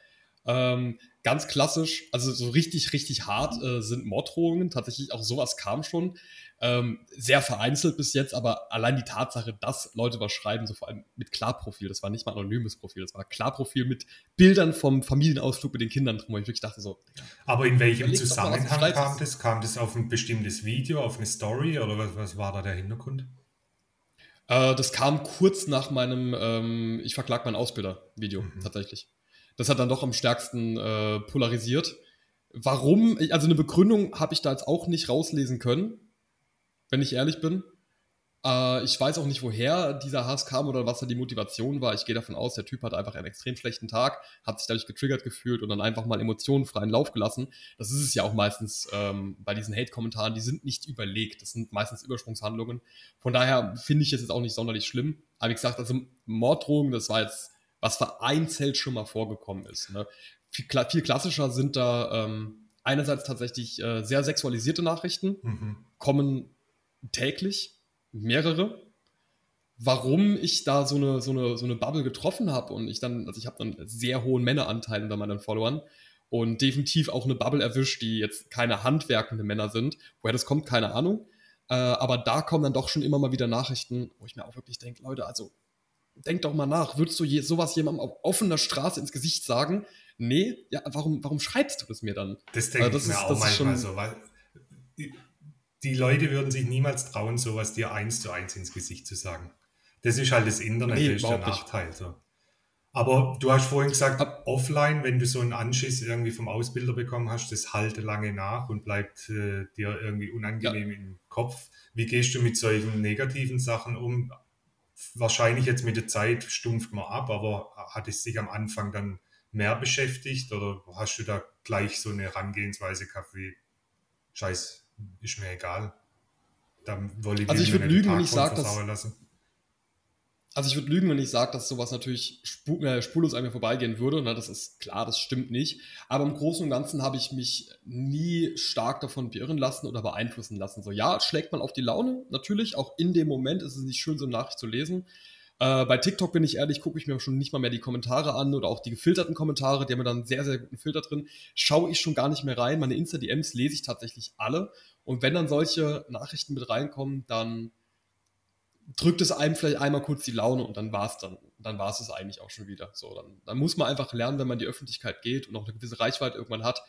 [SPEAKER 2] Ähm, ganz klassisch, also so richtig, richtig hart äh, sind Morddrohungen. Tatsächlich auch sowas kam schon. Ähm, sehr vereinzelt bis jetzt, aber allein die Tatsache, dass Leute was schreiben, so vor allem mit Klarprofil, das war nicht mal anonymes Profil, das war Klarprofil mit Bildern vom Familienausflug mit den Kindern drum, wo ich wirklich dachte so.
[SPEAKER 1] Aber in welchem Zusammenhang kam das? Kam das auf ein bestimmtes Video, auf eine Story oder was, was war da der Hintergrund?
[SPEAKER 2] Äh, das kam kurz nach meinem ähm, Ich verklag meinen Ausbilder-Video, mhm. tatsächlich. Das hat dann doch am stärksten äh, polarisiert. Warum? Also eine Begründung habe ich da jetzt auch nicht rauslesen können wenn ich ehrlich bin. Äh, ich weiß auch nicht, woher dieser Hass kam oder was da die Motivation war. Ich gehe davon aus, der Typ hat einfach einen extrem schlechten Tag, hat sich dadurch getriggert gefühlt und dann einfach mal Emotionen freien Lauf gelassen. Das ist es ja auch meistens ähm, bei diesen Hate-Kommentaren. Die sind nicht überlegt. Das sind meistens Übersprungshandlungen. Von daher finde ich es jetzt auch nicht sonderlich schlimm. Aber wie gesagt, also Morddrohungen, das war jetzt, was vereinzelt schon mal vorgekommen ist. Ne? Viel, viel, klassischer sind da ähm, einerseits tatsächlich äh, sehr sexualisierte Nachrichten, mhm. kommen täglich. Mehrere. Warum ich da so eine, so eine, so eine Bubble getroffen habe und ich dann, also ich habe dann sehr hohen Männeranteil unter meinen Followern und definitiv auch eine Bubble erwischt, die jetzt keine handwerkende Männer sind. Woher das kommt, keine Ahnung. Äh, aber da kommen dann doch schon immer mal wieder Nachrichten, wo ich mir auch wirklich denke, Leute, also denk doch mal nach, würdest du je, sowas jemandem auf offener Straße ins Gesicht sagen? Nee, ja, warum, warum schreibst du das mir dann?
[SPEAKER 1] Das denke also ich mir auch manchmal so, weil die Leute würden sich niemals trauen, sowas dir eins zu eins ins Gesicht zu sagen. Das ist halt das Internet, nee, das ist der Nachteil. So. Aber du hast vorhin gesagt, Ab offline, wenn du so einen Anschiss irgendwie vom Ausbilder bekommen hast, das halte lange nach und bleibt äh, dir irgendwie unangenehm ja. im Kopf. Wie gehst du mit solchen negativen Sachen um? Wahrscheinlich jetzt mit der Zeit stumpft man ab, aber hat es sich am Anfang dann mehr beschäftigt oder hast du da gleich so eine Herangehensweise gehabt wie Scheiß, ist mir egal.
[SPEAKER 2] Dann ich also ich würde lügen, wenn ich sage, dass, also ich würde lügen, wenn ich sage, dass sowas natürlich spur, äh, spurlos an mir vorbeigehen würde. Na, das ist klar, das stimmt nicht. Aber im Großen und Ganzen habe ich mich nie stark davon beirren lassen oder beeinflussen lassen. So, ja, schlägt man auf die Laune, natürlich. Auch in dem Moment ist es nicht schön, so eine Nachricht zu lesen. Äh, bei TikTok bin ich ehrlich, gucke ich mir schon nicht mal mehr die Kommentare an oder auch die gefilterten Kommentare, die haben mir dann einen sehr, sehr guten Filter drin. Schaue ich schon gar nicht mehr rein. Meine Insta-DMs lese ich tatsächlich alle. Und wenn dann solche Nachrichten mit reinkommen, dann drückt es einem vielleicht einmal kurz die Laune und dann war es dann. Dann war es es eigentlich auch schon wieder. So, dann, dann muss man einfach lernen, wenn man in die Öffentlichkeit geht und auch eine gewisse Reichweite irgendwann hat,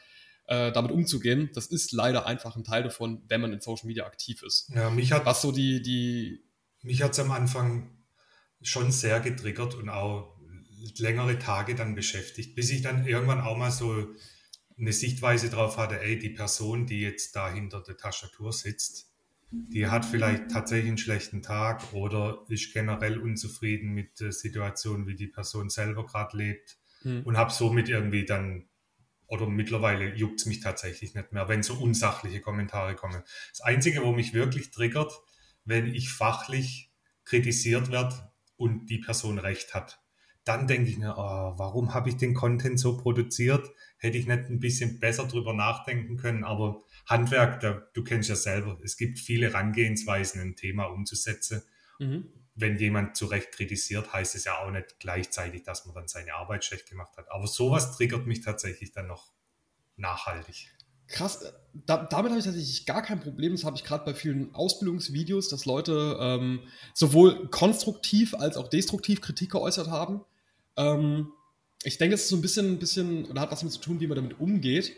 [SPEAKER 2] äh, damit umzugehen. Das ist leider einfach ein Teil davon, wenn man in Social Media aktiv ist.
[SPEAKER 1] Ja, mich hat was so die die mich hat es am Anfang schon sehr getriggert und auch längere Tage dann beschäftigt, bis ich dann irgendwann auch mal so eine Sichtweise drauf hatte, ey, die Person, die jetzt da hinter der Tastatur sitzt, die hat vielleicht tatsächlich einen schlechten Tag oder ist generell unzufrieden mit der Situation, wie die Person selber gerade lebt mhm. und habe somit irgendwie dann, oder mittlerweile juckt es mich tatsächlich nicht mehr, wenn so unsachliche Kommentare kommen. Das Einzige, wo mich wirklich triggert, wenn ich fachlich kritisiert werde und die Person recht hat. Dann denke ich mir, oh, warum habe ich den Content so produziert? Hätte ich nicht ein bisschen besser drüber nachdenken können, aber Handwerk, da, du kennst ja selber, es gibt viele Herangehensweisen, ein Thema umzusetzen. Mhm. Wenn jemand zu Recht kritisiert, heißt es ja auch nicht gleichzeitig, dass man dann seine Arbeit schlecht gemacht hat. Aber sowas triggert mich tatsächlich dann noch nachhaltig.
[SPEAKER 2] Krass, äh, da, damit habe ich tatsächlich gar kein Problem. Das habe ich gerade bei vielen Ausbildungsvideos, dass Leute ähm, sowohl konstruktiv als auch destruktiv Kritik geäußert haben. Ähm, ich denke, es ist so ein bisschen, bisschen, oder hat was damit zu tun, wie man damit umgeht.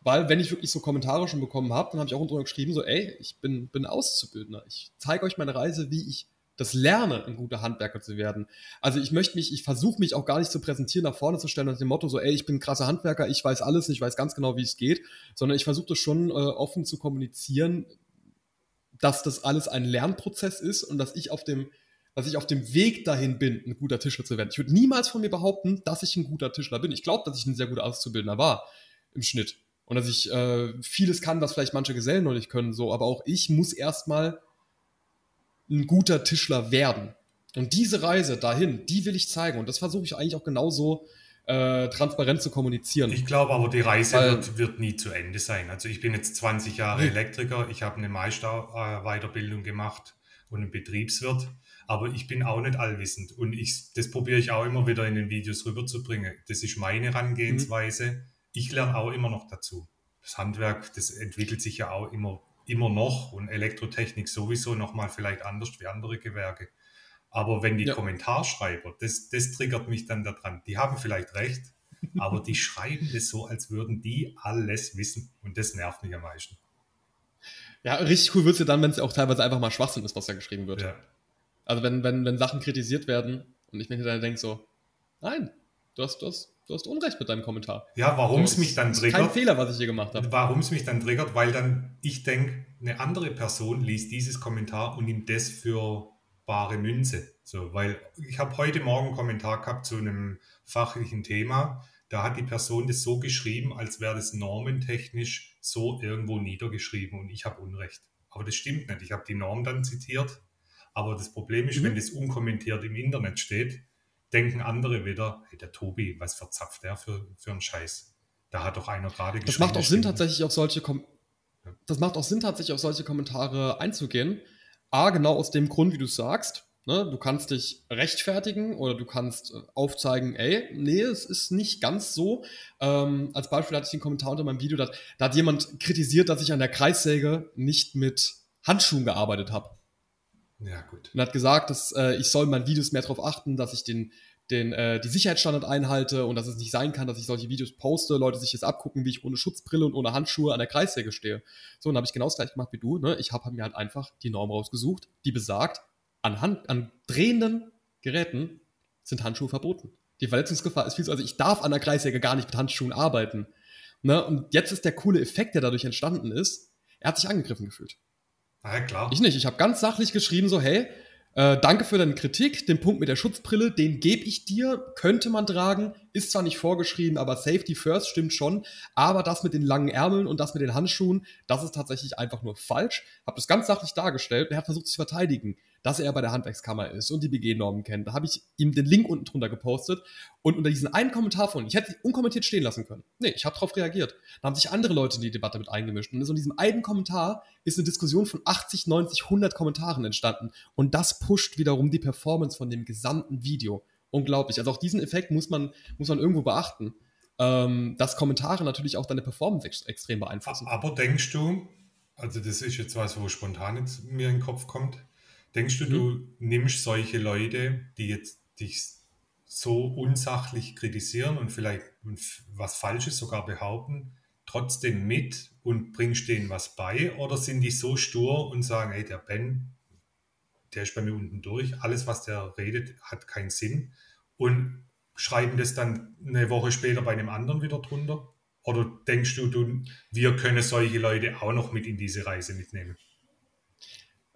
[SPEAKER 2] Weil, wenn ich wirklich so Kommentare schon bekommen habe, dann habe ich auch drunter geschrieben, so, ey, ich bin, bin Auszubildender. Ich zeige euch meine Reise, wie ich das lerne, ein guter Handwerker zu werden. Also ich möchte mich, ich versuche mich auch gar nicht zu präsentieren, nach vorne zu stellen nach dem Motto so, ey, ich bin ein krasser Handwerker, ich weiß alles, ich weiß ganz genau, wie es geht, sondern ich versuche das schon äh, offen zu kommunizieren, dass das alles ein Lernprozess ist und dass ich auf dem, dass ich auf dem Weg dahin bin, ein guter Tischler zu werden. Ich würde niemals von mir behaupten, dass ich ein guter Tischler bin. Ich glaube, dass ich ein sehr guter Auszubildender war im Schnitt und dass ich äh, vieles kann, was vielleicht manche Gesellen noch nicht können, so, aber auch ich muss erstmal ein guter Tischler werden. Und diese Reise dahin, die will ich zeigen. Und das versuche ich eigentlich auch genauso äh, transparent zu kommunizieren.
[SPEAKER 1] Ich glaube aber, die Reise Weil, wird, wird, nie zu Ende sein. Also ich bin jetzt 20 Jahre. Elektriker, ich habe eine Meisterweiterbildung gemacht und einen Betriebswirt. Aber ich bin auch nicht allwissend. Und ich, das probiere ich auch immer wieder in den Videos rüberzubringen. Das ist meine Herangehensweise. Mhm ich lerne auch immer noch dazu. Das Handwerk, das entwickelt sich ja auch immer, immer noch und Elektrotechnik sowieso nochmal vielleicht anders wie andere Gewerke. Aber wenn die ja. Kommentarschreiber, das, das triggert mich dann daran, die haben vielleicht recht, aber die schreiben das so, als würden die alles wissen und das nervt mich am meisten.
[SPEAKER 2] Ja, richtig cool wird es ja dann, wenn es auch teilweise einfach mal Schwachsinn ist, was da geschrieben wird. Ja. Also wenn, wenn, wenn Sachen kritisiert werden und ich mir dann denke so, nein, du hast, du hast du hast Unrecht mit deinem Kommentar.
[SPEAKER 1] Ja, warum es mich dann triggert.
[SPEAKER 2] Kein Fehler, was ich hier gemacht habe.
[SPEAKER 1] Warum es mich dann triggert, weil dann ich denke, eine andere Person liest dieses Kommentar und nimmt das für bare Münze. So, weil ich habe heute Morgen einen Kommentar gehabt zu einem fachlichen Thema. Da hat die Person das so geschrieben, als wäre das normentechnisch so irgendwo niedergeschrieben und ich habe Unrecht. Aber das stimmt nicht. Ich habe die Norm dann zitiert. Aber das Problem ist, mhm. wenn das unkommentiert im Internet steht, denken andere wieder, hey, der Tobi, was verzapft der für, für einen Scheiß? Da hat doch einer gerade
[SPEAKER 2] geschrieben. Das macht auch Sinn, tatsächlich auf solche Kom ja. Das macht auch Sinn, tatsächlich auf solche Kommentare einzugehen. A, genau aus dem Grund, wie du sagst. Ne? Du kannst dich rechtfertigen oder du kannst äh, aufzeigen, ey, nee, es ist nicht ganz so. Ähm, als Beispiel hatte ich den Kommentar unter meinem Video, da, da hat jemand kritisiert, dass ich an der Kreissäge nicht mit Handschuhen gearbeitet habe.
[SPEAKER 1] Ja, gut.
[SPEAKER 2] Und hat gesagt, dass äh, ich soll in meinen Videos mehr darauf achten, dass ich den, den, äh, die Sicherheitsstandard einhalte und dass es nicht sein kann, dass ich solche Videos poste, Leute sich jetzt abgucken, wie ich ohne Schutzbrille und ohne Handschuhe an der Kreissäge stehe. So, und habe ich genau das gleiche gemacht wie du. Ne? Ich habe mir halt einfach die Norm rausgesucht, die besagt, an, Hand, an drehenden Geräten sind Handschuhe verboten. Die Verletzungsgefahr ist viel zu, also ich darf an der Kreissäge gar nicht mit Handschuhen arbeiten. Ne? Und jetzt ist der coole Effekt, der dadurch entstanden ist, er hat sich angegriffen gefühlt.
[SPEAKER 1] Ja, klar.
[SPEAKER 2] Ich nicht. Ich habe ganz sachlich geschrieben, so, hey, äh, danke für deine Kritik. Den Punkt mit der Schutzbrille, den gebe ich dir. Könnte man tragen. Ist zwar nicht vorgeschrieben, aber Safety First stimmt schon. Aber das mit den langen Ärmeln und das mit den Handschuhen, das ist tatsächlich einfach nur falsch. Habe das ganz sachlich dargestellt. Er hat versucht, sich zu verteidigen dass er bei der Handwerkskammer ist und die BG-Normen kennt. Da habe ich ihm den Link unten drunter gepostet und unter diesen einen Kommentar von, ich hätte ihn unkommentiert stehen lassen können. Nee, ich habe darauf reagiert. Da haben sich andere Leute in die Debatte mit eingemischt. Und in diesem einen Kommentar ist eine Diskussion von 80, 90, 100 Kommentaren entstanden. Und das pusht wiederum die Performance von dem gesamten Video. Unglaublich. Also auch diesen Effekt muss man, muss man irgendwo beachten. Ähm, dass Kommentare natürlich auch deine Performance ex extrem beeinflussen.
[SPEAKER 1] Aber denkst du, also das ist jetzt was, wo spontan jetzt mir in den Kopf kommt, Denkst du, mhm. du nimmst solche Leute, die jetzt dich so unsachlich kritisieren und vielleicht was Falsches sogar behaupten, trotzdem mit und bringst denen was bei? Oder sind die so stur und sagen, hey, der Ben, der ist bei mir unten durch, alles, was der redet, hat keinen Sinn und schreiben das dann eine Woche später bei einem anderen wieder drunter? Oder denkst du, du wir können solche Leute auch noch mit in diese Reise mitnehmen?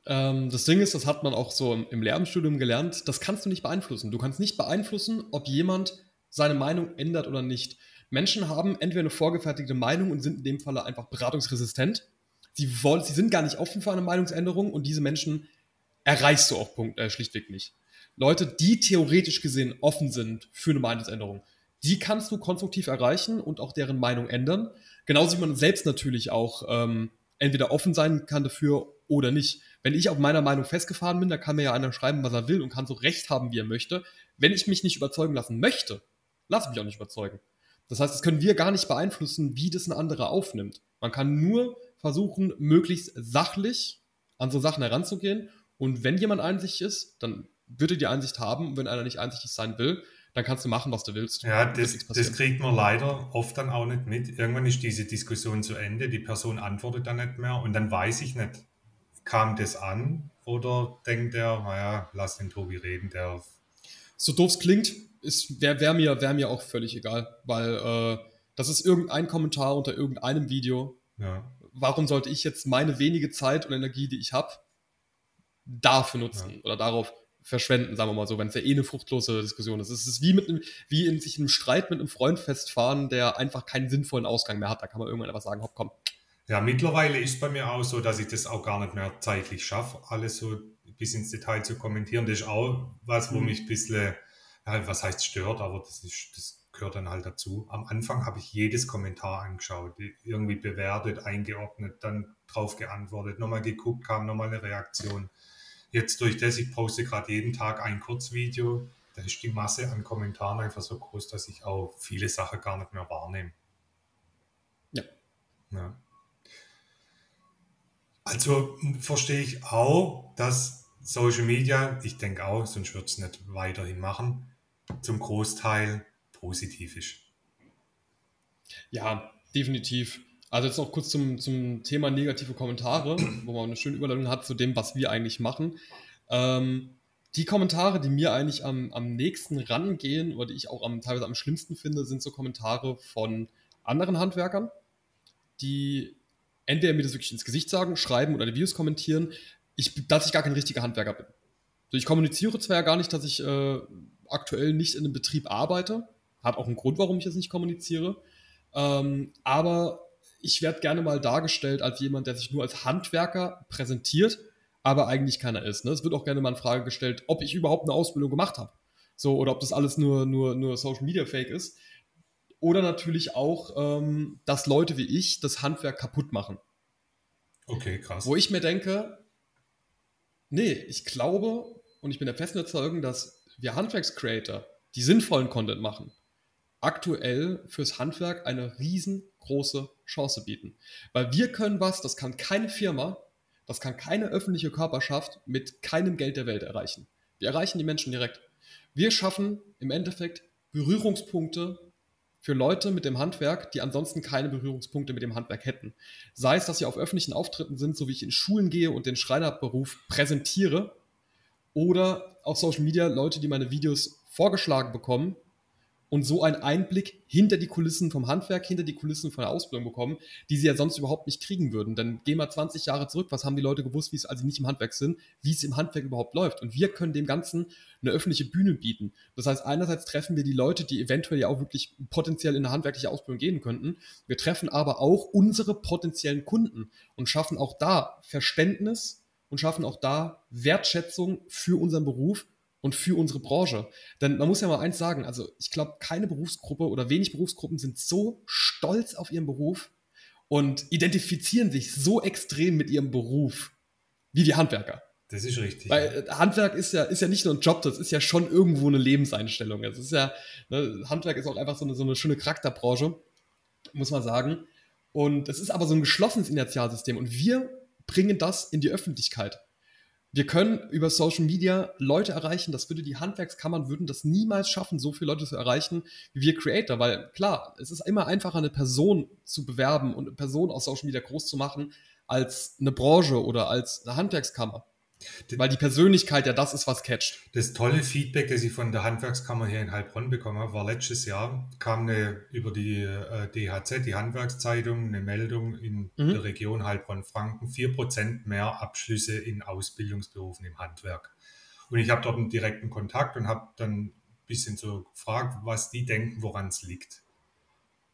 [SPEAKER 2] Ähm, das Ding ist, das hat man auch so im Lehramtsstudium gelernt, das kannst du nicht beeinflussen. Du kannst nicht beeinflussen, ob jemand seine Meinung ändert oder nicht. Menschen haben entweder eine vorgefertigte Meinung und sind in dem Falle einfach beratungsresistent. Sie, wollen, sie sind gar nicht offen für eine Meinungsänderung und diese Menschen erreichst du auch Punkt, äh, schlichtweg nicht. Leute, die theoretisch gesehen offen sind für eine Meinungsänderung, die kannst du konstruktiv erreichen und auch deren Meinung ändern. Genauso wie man selbst natürlich auch ähm, entweder offen sein kann dafür oder nicht. Wenn ich auf meiner Meinung festgefahren bin, da kann mir ja einer schreiben, was er will und kann so recht haben, wie er möchte. Wenn ich mich nicht überzeugen lassen möchte, lasse ich mich auch nicht überzeugen. Das heißt, das können wir gar nicht beeinflussen, wie das ein anderer aufnimmt. Man kann nur versuchen, möglichst sachlich an so Sachen heranzugehen. Und wenn jemand einsichtig ist, dann wird er die Einsicht haben. Und wenn einer nicht einsichtig sein will, dann kannst du machen, was du willst.
[SPEAKER 1] Ja, das, das kriegt man leider oft dann auch nicht mit. Irgendwann ist diese Diskussion zu Ende, die Person antwortet dann nicht mehr und dann weiß ich nicht, kam das an oder denkt er, naja, lass den Tobi reden, der.
[SPEAKER 2] So doof es klingt, wäre wär mir, wär mir auch völlig egal, weil äh, das ist irgendein Kommentar unter irgendeinem Video.
[SPEAKER 1] Ja.
[SPEAKER 2] Warum sollte ich jetzt meine wenige Zeit und Energie, die ich habe, dafür nutzen ja. oder darauf verschwenden, sagen wir mal so, wenn es ja eh eine fruchtlose Diskussion ist. Es ist wie, mit einem, wie in sich einem Streit mit einem Freund festfahren, der einfach keinen sinnvollen Ausgang mehr hat. Da kann man irgendwann einfach sagen, hopp, komm,
[SPEAKER 1] ja, mittlerweile ist bei mir auch so, dass ich das auch gar nicht mehr zeitlich schaffe, alles so bis ins Detail zu kommentieren. Das ist auch was, wo mhm. mich ein bisschen, ja, was heißt stört, aber das, ist, das gehört dann halt dazu. Am Anfang habe ich jedes Kommentar angeschaut, irgendwie bewertet, eingeordnet, dann drauf geantwortet, nochmal geguckt, kam nochmal eine Reaktion. Jetzt durch das, ich poste gerade jeden Tag ein Kurzvideo, da ist die Masse an Kommentaren einfach so groß, dass ich auch viele Sachen gar nicht mehr wahrnehme.
[SPEAKER 2] Ja.
[SPEAKER 1] ja. Also verstehe ich auch, dass Social Media, ich denke auch, sonst würde es nicht weiterhin machen, zum Großteil positiv ist.
[SPEAKER 2] Ja, definitiv. Also jetzt noch kurz zum, zum Thema negative Kommentare, wo man eine schöne Überleitung hat zu dem, was wir eigentlich machen. Ähm, die Kommentare, die mir eigentlich am, am nächsten rangehen oder die ich auch am, teilweise am schlimmsten finde, sind so Kommentare von anderen Handwerkern, die entweder mir das wirklich ins Gesicht sagen, schreiben oder die Videos kommentieren, ich, dass ich gar kein richtiger Handwerker bin. Also ich kommuniziere zwar ja gar nicht, dass ich äh, aktuell nicht in einem Betrieb arbeite, hat auch einen Grund, warum ich das nicht kommuniziere, ähm, aber ich werde gerne mal dargestellt als jemand, der sich nur als Handwerker präsentiert, aber eigentlich keiner ist. Ne? Es wird auch gerne mal in Frage gestellt, ob ich überhaupt eine Ausbildung gemacht habe. So, oder ob das alles nur, nur, nur Social Media Fake ist. Oder natürlich auch, ähm, dass Leute wie ich das Handwerk kaputt machen.
[SPEAKER 1] Okay, krass.
[SPEAKER 2] Wo ich mir denke, Nee, ich glaube und ich bin der festen Überzeugung, dass wir Handwerkscreator, die sinnvollen Content machen, aktuell fürs Handwerk eine riesengroße Chance bieten. Weil wir können was, das kann keine Firma, das kann keine öffentliche Körperschaft mit keinem Geld der Welt erreichen. Wir erreichen die Menschen direkt. Wir schaffen im Endeffekt Berührungspunkte für Leute mit dem Handwerk, die ansonsten keine Berührungspunkte mit dem Handwerk hätten. Sei es, dass sie auf öffentlichen Auftritten sind, so wie ich in Schulen gehe und den Schreinerberuf präsentiere, oder auf Social Media Leute, die meine Videos vorgeschlagen bekommen und so einen Einblick hinter die Kulissen vom Handwerk, hinter die Kulissen von der Ausbildung bekommen, die sie ja sonst überhaupt nicht kriegen würden. Dann gehen wir 20 Jahre zurück, was haben die Leute gewusst, wie es, als sie nicht im Handwerk sind, wie es im Handwerk überhaupt läuft. Und wir können dem Ganzen eine öffentliche Bühne bieten. Das heißt, einerseits treffen wir die Leute, die eventuell ja auch wirklich potenziell in eine handwerkliche Ausbildung gehen könnten. Wir treffen aber auch unsere potenziellen Kunden und schaffen auch da Verständnis und schaffen auch da Wertschätzung für unseren Beruf und für unsere Branche. Denn man muss ja mal eins sagen, also ich glaube, keine Berufsgruppe oder wenig Berufsgruppen sind so stolz auf ihren Beruf und identifizieren sich so extrem mit ihrem Beruf wie die Handwerker.
[SPEAKER 1] Das ist richtig.
[SPEAKER 2] Weil äh, Handwerk ist ja, ist ja nicht nur ein Job, das ist ja schon irgendwo eine Lebenseinstellung. Es ist ja, ne, Handwerk ist auch einfach so eine, so eine schöne Charakterbranche, muss man sagen. Und es ist aber so ein geschlossenes Inertialsystem. Und wir bringen das in die Öffentlichkeit. Wir können über Social Media Leute erreichen, das würde die Handwerkskammern würden das niemals schaffen, so viele Leute zu erreichen wie wir Creator, weil klar, es ist immer einfacher, eine Person zu bewerben und eine Person aus Social Media groß zu machen, als eine Branche oder als eine Handwerkskammer. Weil die Persönlichkeit ja das ist, was catcht.
[SPEAKER 1] Das tolle Feedback, das ich von der Handwerkskammer hier in Heilbronn bekommen habe, war letztes Jahr, kam eine, über die äh, DHZ, die Handwerkszeitung, eine Meldung in mhm. der Region Heilbronn-Franken, 4% mehr Abschlüsse in Ausbildungsberufen im Handwerk. Und ich habe dort einen direkten Kontakt und habe dann ein bisschen so gefragt, was die denken, woran es liegt.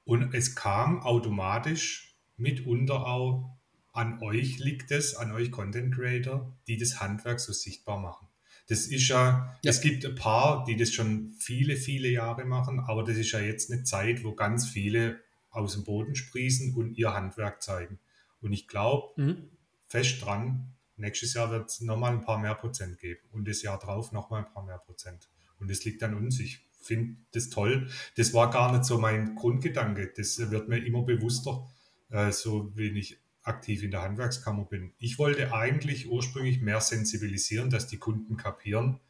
[SPEAKER 1] Und es kam automatisch mitunter auch an euch liegt es, an euch Content Creator, die das Handwerk so sichtbar machen. Das ist ja, ja, es gibt ein paar, die das schon viele, viele Jahre machen, aber das ist ja jetzt eine Zeit, wo ganz viele aus dem Boden sprießen und ihr Handwerk zeigen. Und ich glaube mhm. fest dran, nächstes Jahr wird es nochmal ein paar mehr Prozent geben und das Jahr drauf nochmal ein paar mehr Prozent. Und das liegt an uns. Ich finde das toll. Das war gar nicht so mein Grundgedanke. Das wird mir immer bewusster, äh, so wenig aktiv in der Handwerkskammer bin. Ich wollte eigentlich ursprünglich mehr sensibilisieren, dass die Kunden kapieren,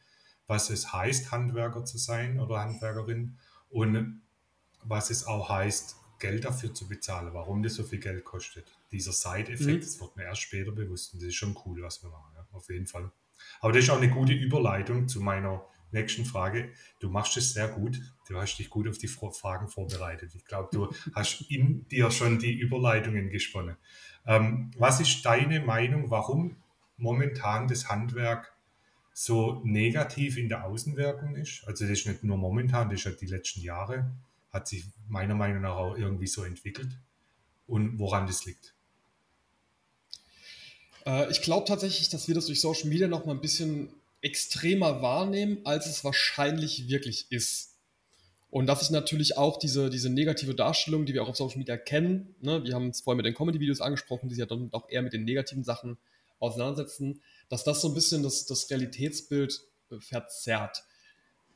[SPEAKER 1] was es heißt, Handwerker zu sein oder Handwerkerin und was es auch heißt, Geld dafür zu bezahlen, warum das so viel Geld kostet. Dieser Side-Effekt, mhm. das wird mir erst später bewusst und das ist schon cool, was wir machen, ja, auf jeden Fall. Aber das ist auch eine gute Überleitung zu meiner nächsten Frage. Du machst es sehr gut. Du hast dich gut auf die Fragen vorbereitet. Ich glaube, du hast in dir schon die Überleitungen gesponnen. Ähm, was ist deine Meinung, warum momentan das Handwerk so negativ in der Außenwirkung ist? Also das ist nicht nur momentan, das ist ja die letzten Jahre, hat sich meiner Meinung nach auch irgendwie so entwickelt. Und woran das liegt?
[SPEAKER 2] Äh, ich glaube tatsächlich, dass wir das durch Social Media noch mal ein bisschen extremer wahrnehmen, als es wahrscheinlich wirklich ist. Und das ist natürlich auch diese, diese negative Darstellung, die wir auch auf Social Media kennen. Ne? Wir haben es vorhin mit den Comedy-Videos angesprochen, die sich ja dann auch eher mit den negativen Sachen auseinandersetzen, dass das so ein bisschen das, das Realitätsbild äh, verzerrt.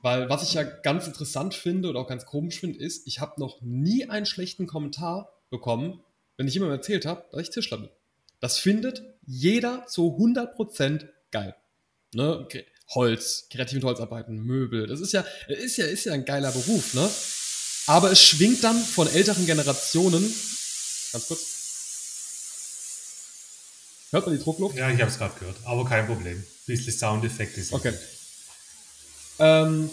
[SPEAKER 2] Weil was ich ja ganz interessant finde oder auch ganz komisch finde, ist, ich habe noch nie einen schlechten Kommentar bekommen, wenn ich jemandem erzählt habe, dass ich Tischler bin. Das findet jeder zu 100% geil. Ne? Okay. Holz, kreativ Holzarbeiten, Möbel. Das ist ja, ist ja, ist ja ein geiler Beruf, ne? Aber es schwingt dann von älteren Generationen. Ganz kurz. Hört man die Druckluft?
[SPEAKER 1] Ja, ich habe es gerade gehört, aber kein Problem. Bisschen Soundeffekt ist
[SPEAKER 2] Okay. Ähm,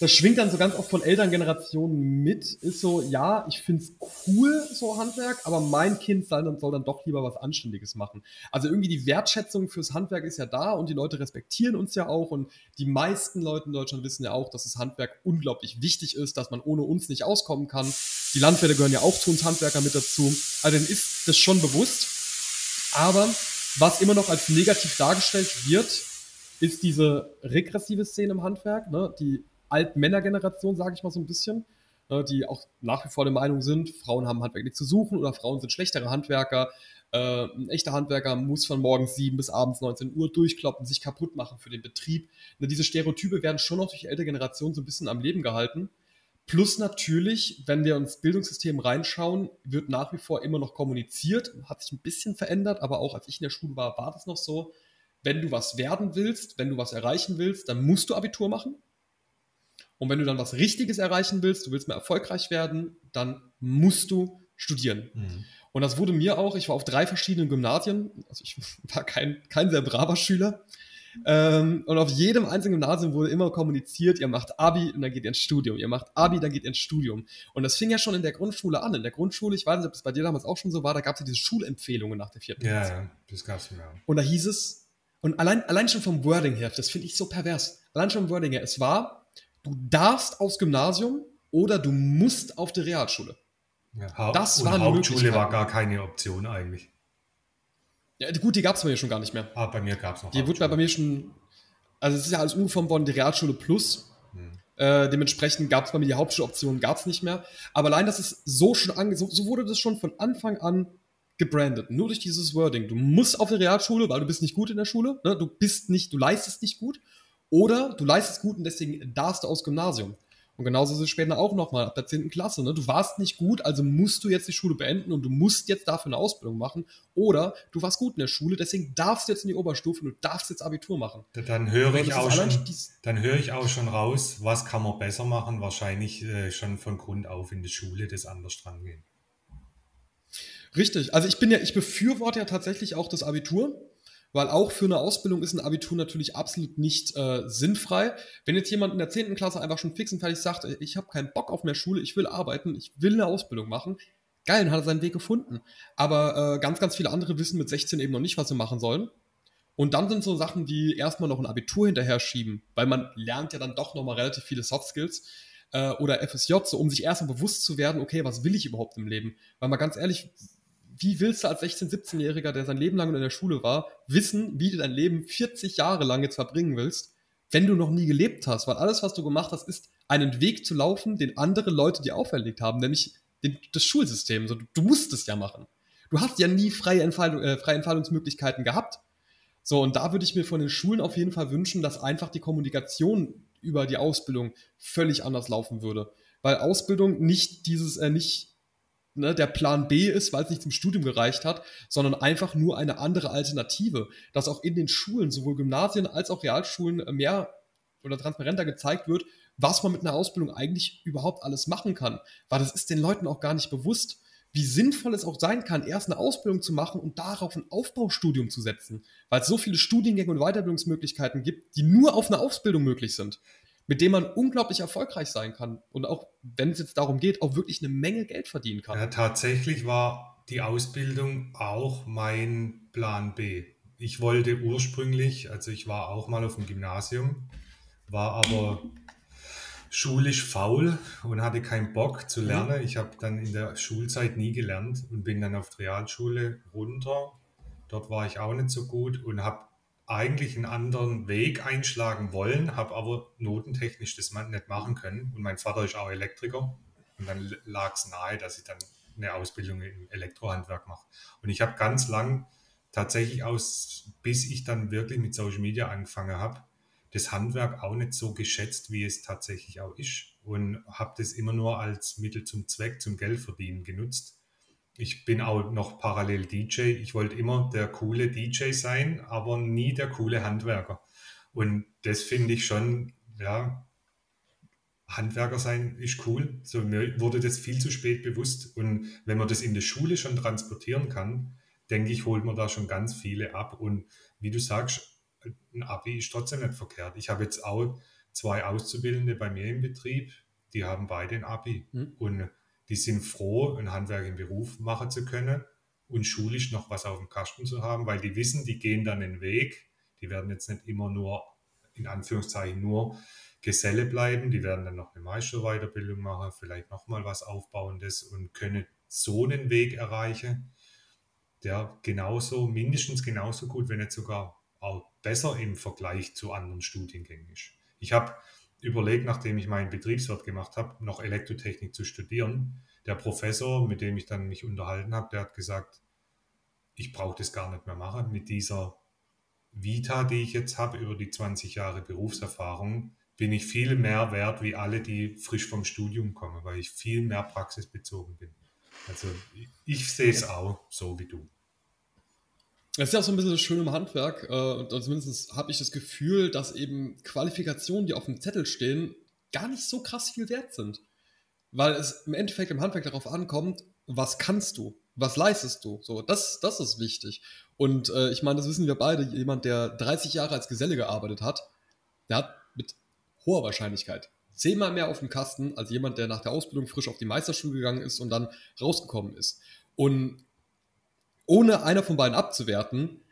[SPEAKER 2] das schwingt dann so ganz oft von Elterngenerationen mit, ist so, ja, ich find's cool, so Handwerk, aber mein Kind soll dann, soll dann doch lieber was Anständiges machen. Also irgendwie die Wertschätzung fürs Handwerk ist ja da und die Leute respektieren uns ja auch und die meisten Leute in Deutschland wissen ja auch, dass das Handwerk unglaublich wichtig ist, dass man ohne uns nicht auskommen kann. Die Landwirte gehören ja auch zu uns Handwerker mit dazu. Also denen ist das schon bewusst. Aber was immer noch als negativ dargestellt wird, ist diese regressive Szene im Handwerk, ne? die Altmännergeneration, sage ich mal so ein bisschen, ne, die auch nach wie vor der Meinung sind, Frauen haben Handwerk nicht zu suchen oder Frauen sind schlechtere Handwerker. Äh, ein echter Handwerker muss von morgens 7 bis abends 19 Uhr durchkloppen, sich kaputt machen für den Betrieb. Ne, diese Stereotype werden schon noch durch die ältere Generation so ein bisschen am Leben gehalten. Plus natürlich, wenn wir ins Bildungssystem reinschauen, wird nach wie vor immer noch kommuniziert, hat sich ein bisschen verändert, aber auch als ich in der Schule war, war das noch so. Wenn du was werden willst, wenn du was erreichen willst, dann musst du Abitur machen. Und wenn du dann was Richtiges erreichen willst, du willst mehr erfolgreich werden, dann musst du studieren. Mhm. Und das wurde mir auch, ich war auf drei verschiedenen Gymnasien, also ich war kein, kein sehr braver Schüler, ähm, und auf jedem einzelnen Gymnasium wurde immer kommuniziert, ihr macht Abi und dann geht ihr ins Studium. Ihr macht Abi, dann geht ihr ins Studium. Und das fing ja schon in der Grundschule an. In der Grundschule, ich weiß nicht, ob es bei dir damals auch schon so war, da gab es ja diese Schulempfehlungen nach der vierten
[SPEAKER 1] ja, Klasse. Ja, das gab es ja.
[SPEAKER 2] Und da hieß es, und allein, allein schon vom Wording her, das finde ich so pervers, allein schon vom Wording her, es war, du darfst aufs Gymnasium oder du musst auf die Realschule.
[SPEAKER 1] Ja, das war Hauptschule war gar keine Option eigentlich.
[SPEAKER 2] Ja, gut, die gab es bei mir schon gar nicht mehr.
[SPEAKER 1] Ah, bei mir gab es noch.
[SPEAKER 2] Die wurde bei mir schon. Also, es ist ja alles umgeformt worden, die Realschule Plus. Hm. Äh, dementsprechend gab es bei mir die Hauptschuloption, gab es nicht mehr. Aber allein, dass es so schon ange so, so, wurde das schon von Anfang an gebrandet. Nur durch dieses Wording. Du musst auf die Realschule, weil du bist nicht gut in der Schule. Ne? Du bist nicht, du leistest nicht gut. Oder du leistest gut und deswegen darfst du aus Gymnasium. Und genauso ist es später auch nochmal ab der 10. Klasse. Ne? Du warst nicht gut, also musst du jetzt die Schule beenden und du musst jetzt dafür eine Ausbildung machen. Oder du warst gut in der Schule, deswegen darfst du jetzt in die Oberstufe und du darfst jetzt Abitur machen.
[SPEAKER 1] Dann höre ich, auch schon, dann höre ich auch schon raus, was kann man besser machen. Wahrscheinlich äh, schon von Grund auf in die Schule das anders dran gehen.
[SPEAKER 2] Richtig. Also ich bin ja, ich befürworte ja tatsächlich auch das Abitur weil auch für eine Ausbildung ist ein Abitur natürlich absolut nicht äh, sinnfrei. Wenn jetzt jemand in der 10. Klasse einfach schon fix und fertig sagt, ich habe keinen Bock auf mehr Schule, ich will arbeiten, ich will eine Ausbildung machen, geil, dann hat er seinen Weg gefunden. Aber äh, ganz, ganz viele andere wissen mit 16 eben noch nicht, was sie machen sollen. Und dann sind so Sachen wie erstmal noch ein Abitur hinterher schieben, weil man lernt ja dann doch nochmal relativ viele Soft Skills äh, oder FSJ, so um sich erstmal bewusst zu werden, okay, was will ich überhaupt im Leben? Weil mal ganz ehrlich, wie willst du als 16-, 17-Jähriger, der sein Leben lang in der Schule war, wissen, wie du dein Leben 40 Jahre lang jetzt verbringen willst, wenn du noch nie gelebt hast? Weil alles, was du gemacht hast, ist, einen Weg zu laufen, den andere Leute dir auferlegt haben, nämlich den, das Schulsystem. So, du, du musst es ja machen. Du hast ja nie freie, Entfaltung, äh, freie Entfaltungsmöglichkeiten gehabt. So, und da würde ich mir von den Schulen auf jeden Fall wünschen, dass einfach die Kommunikation über die Ausbildung völlig anders laufen würde. Weil Ausbildung nicht dieses, äh, nicht ne, der Plan B ist, weil es nicht zum Studium gereicht hat, sondern einfach nur eine andere Alternative, dass auch in den Schulen, sowohl Gymnasien als auch Realschulen, äh, mehr oder transparenter gezeigt wird, was man mit einer Ausbildung eigentlich überhaupt alles machen kann. Weil das ist den Leuten auch gar nicht bewusst, wie sinnvoll es auch sein kann, erst eine Ausbildung zu machen und darauf ein Aufbaustudium zu setzen. Weil es so viele Studiengänge und Weiterbildungsmöglichkeiten gibt, die nur auf eine Ausbildung möglich sind mit dem man unglaublich erfolgreich sein kann und auch, wenn es jetzt darum geht, auch wirklich eine Menge Geld verdienen kann.
[SPEAKER 1] Ja, tatsächlich war die Ausbildung auch mein Plan B. Ich wollte ursprünglich, also ich war auch mal auf dem Gymnasium, war aber schulisch faul und hatte keinen Bock zu mhm. lernen. Ich habe dann in der Schulzeit nie gelernt und bin dann auf die Realschule runter. Dort war ich auch nicht so gut und habe eigentlich einen anderen Weg einschlagen wollen, habe aber notentechnisch das nicht machen können. Und mein Vater ist auch Elektriker. Und dann lag es nahe, dass ich dann eine Ausbildung im Elektrohandwerk mache. Und ich habe ganz lang tatsächlich aus, bis ich dann wirklich mit Social Media angefangen habe, das Handwerk auch nicht so geschätzt, wie es tatsächlich auch ist. Und habe das immer nur als Mittel zum Zweck, zum Geldverdienen genutzt ich bin auch noch parallel DJ. Ich wollte immer der coole DJ sein, aber nie der coole Handwerker. Und das finde ich schon, ja, Handwerker sein ist cool. So, mir wurde das viel zu spät bewusst. Und wenn man das in der Schule schon transportieren kann, denke ich, holt man da schon ganz viele ab. Und wie du sagst, ein Abi ist trotzdem nicht verkehrt. Ich habe jetzt auch zwei Auszubildende bei mir im Betrieb, die haben beide ein Abi. Mhm. Und die sind froh, einen Handwerk im Beruf machen zu können und schulisch noch was auf dem Kasten zu haben, weil die wissen, die gehen dann den Weg. Die werden jetzt nicht immer nur, in Anführungszeichen, nur Geselle bleiben. Die werden dann noch eine Meisterweiterbildung machen, vielleicht nochmal was Aufbauendes und können so einen Weg erreichen, der genauso, mindestens genauso gut, wenn nicht sogar auch besser im Vergleich zu anderen Studiengängen ist. Ich habe überlegt, nachdem ich meinen Betriebswirt gemacht habe, noch Elektrotechnik zu studieren. Der Professor, mit dem ich dann mich unterhalten habe, der hat gesagt, ich brauche das gar nicht mehr machen. Mit dieser Vita, die ich jetzt habe, über die 20 Jahre Berufserfahrung, bin ich viel mehr wert wie alle, die frisch vom Studium kommen, weil ich viel mehr praxisbezogen bin. Also ich sehe es auch so wie du.
[SPEAKER 2] Das ist ja auch so ein bisschen das Schöne im Handwerk. Äh, zumindest habe ich das Gefühl, dass eben Qualifikationen, die auf dem Zettel stehen, gar nicht so krass viel wert sind. Weil es im Endeffekt im Handwerk darauf ankommt, was kannst du? Was leistest du? So, das, das ist wichtig. Und äh, ich meine, das wissen wir beide. Jemand, der 30 Jahre als Geselle gearbeitet hat, der hat mit hoher Wahrscheinlichkeit zehnmal mehr auf dem Kasten als jemand, der nach der Ausbildung frisch auf die Meisterschule gegangen ist und dann rausgekommen ist. Und ohne einer von beiden abzuwerten,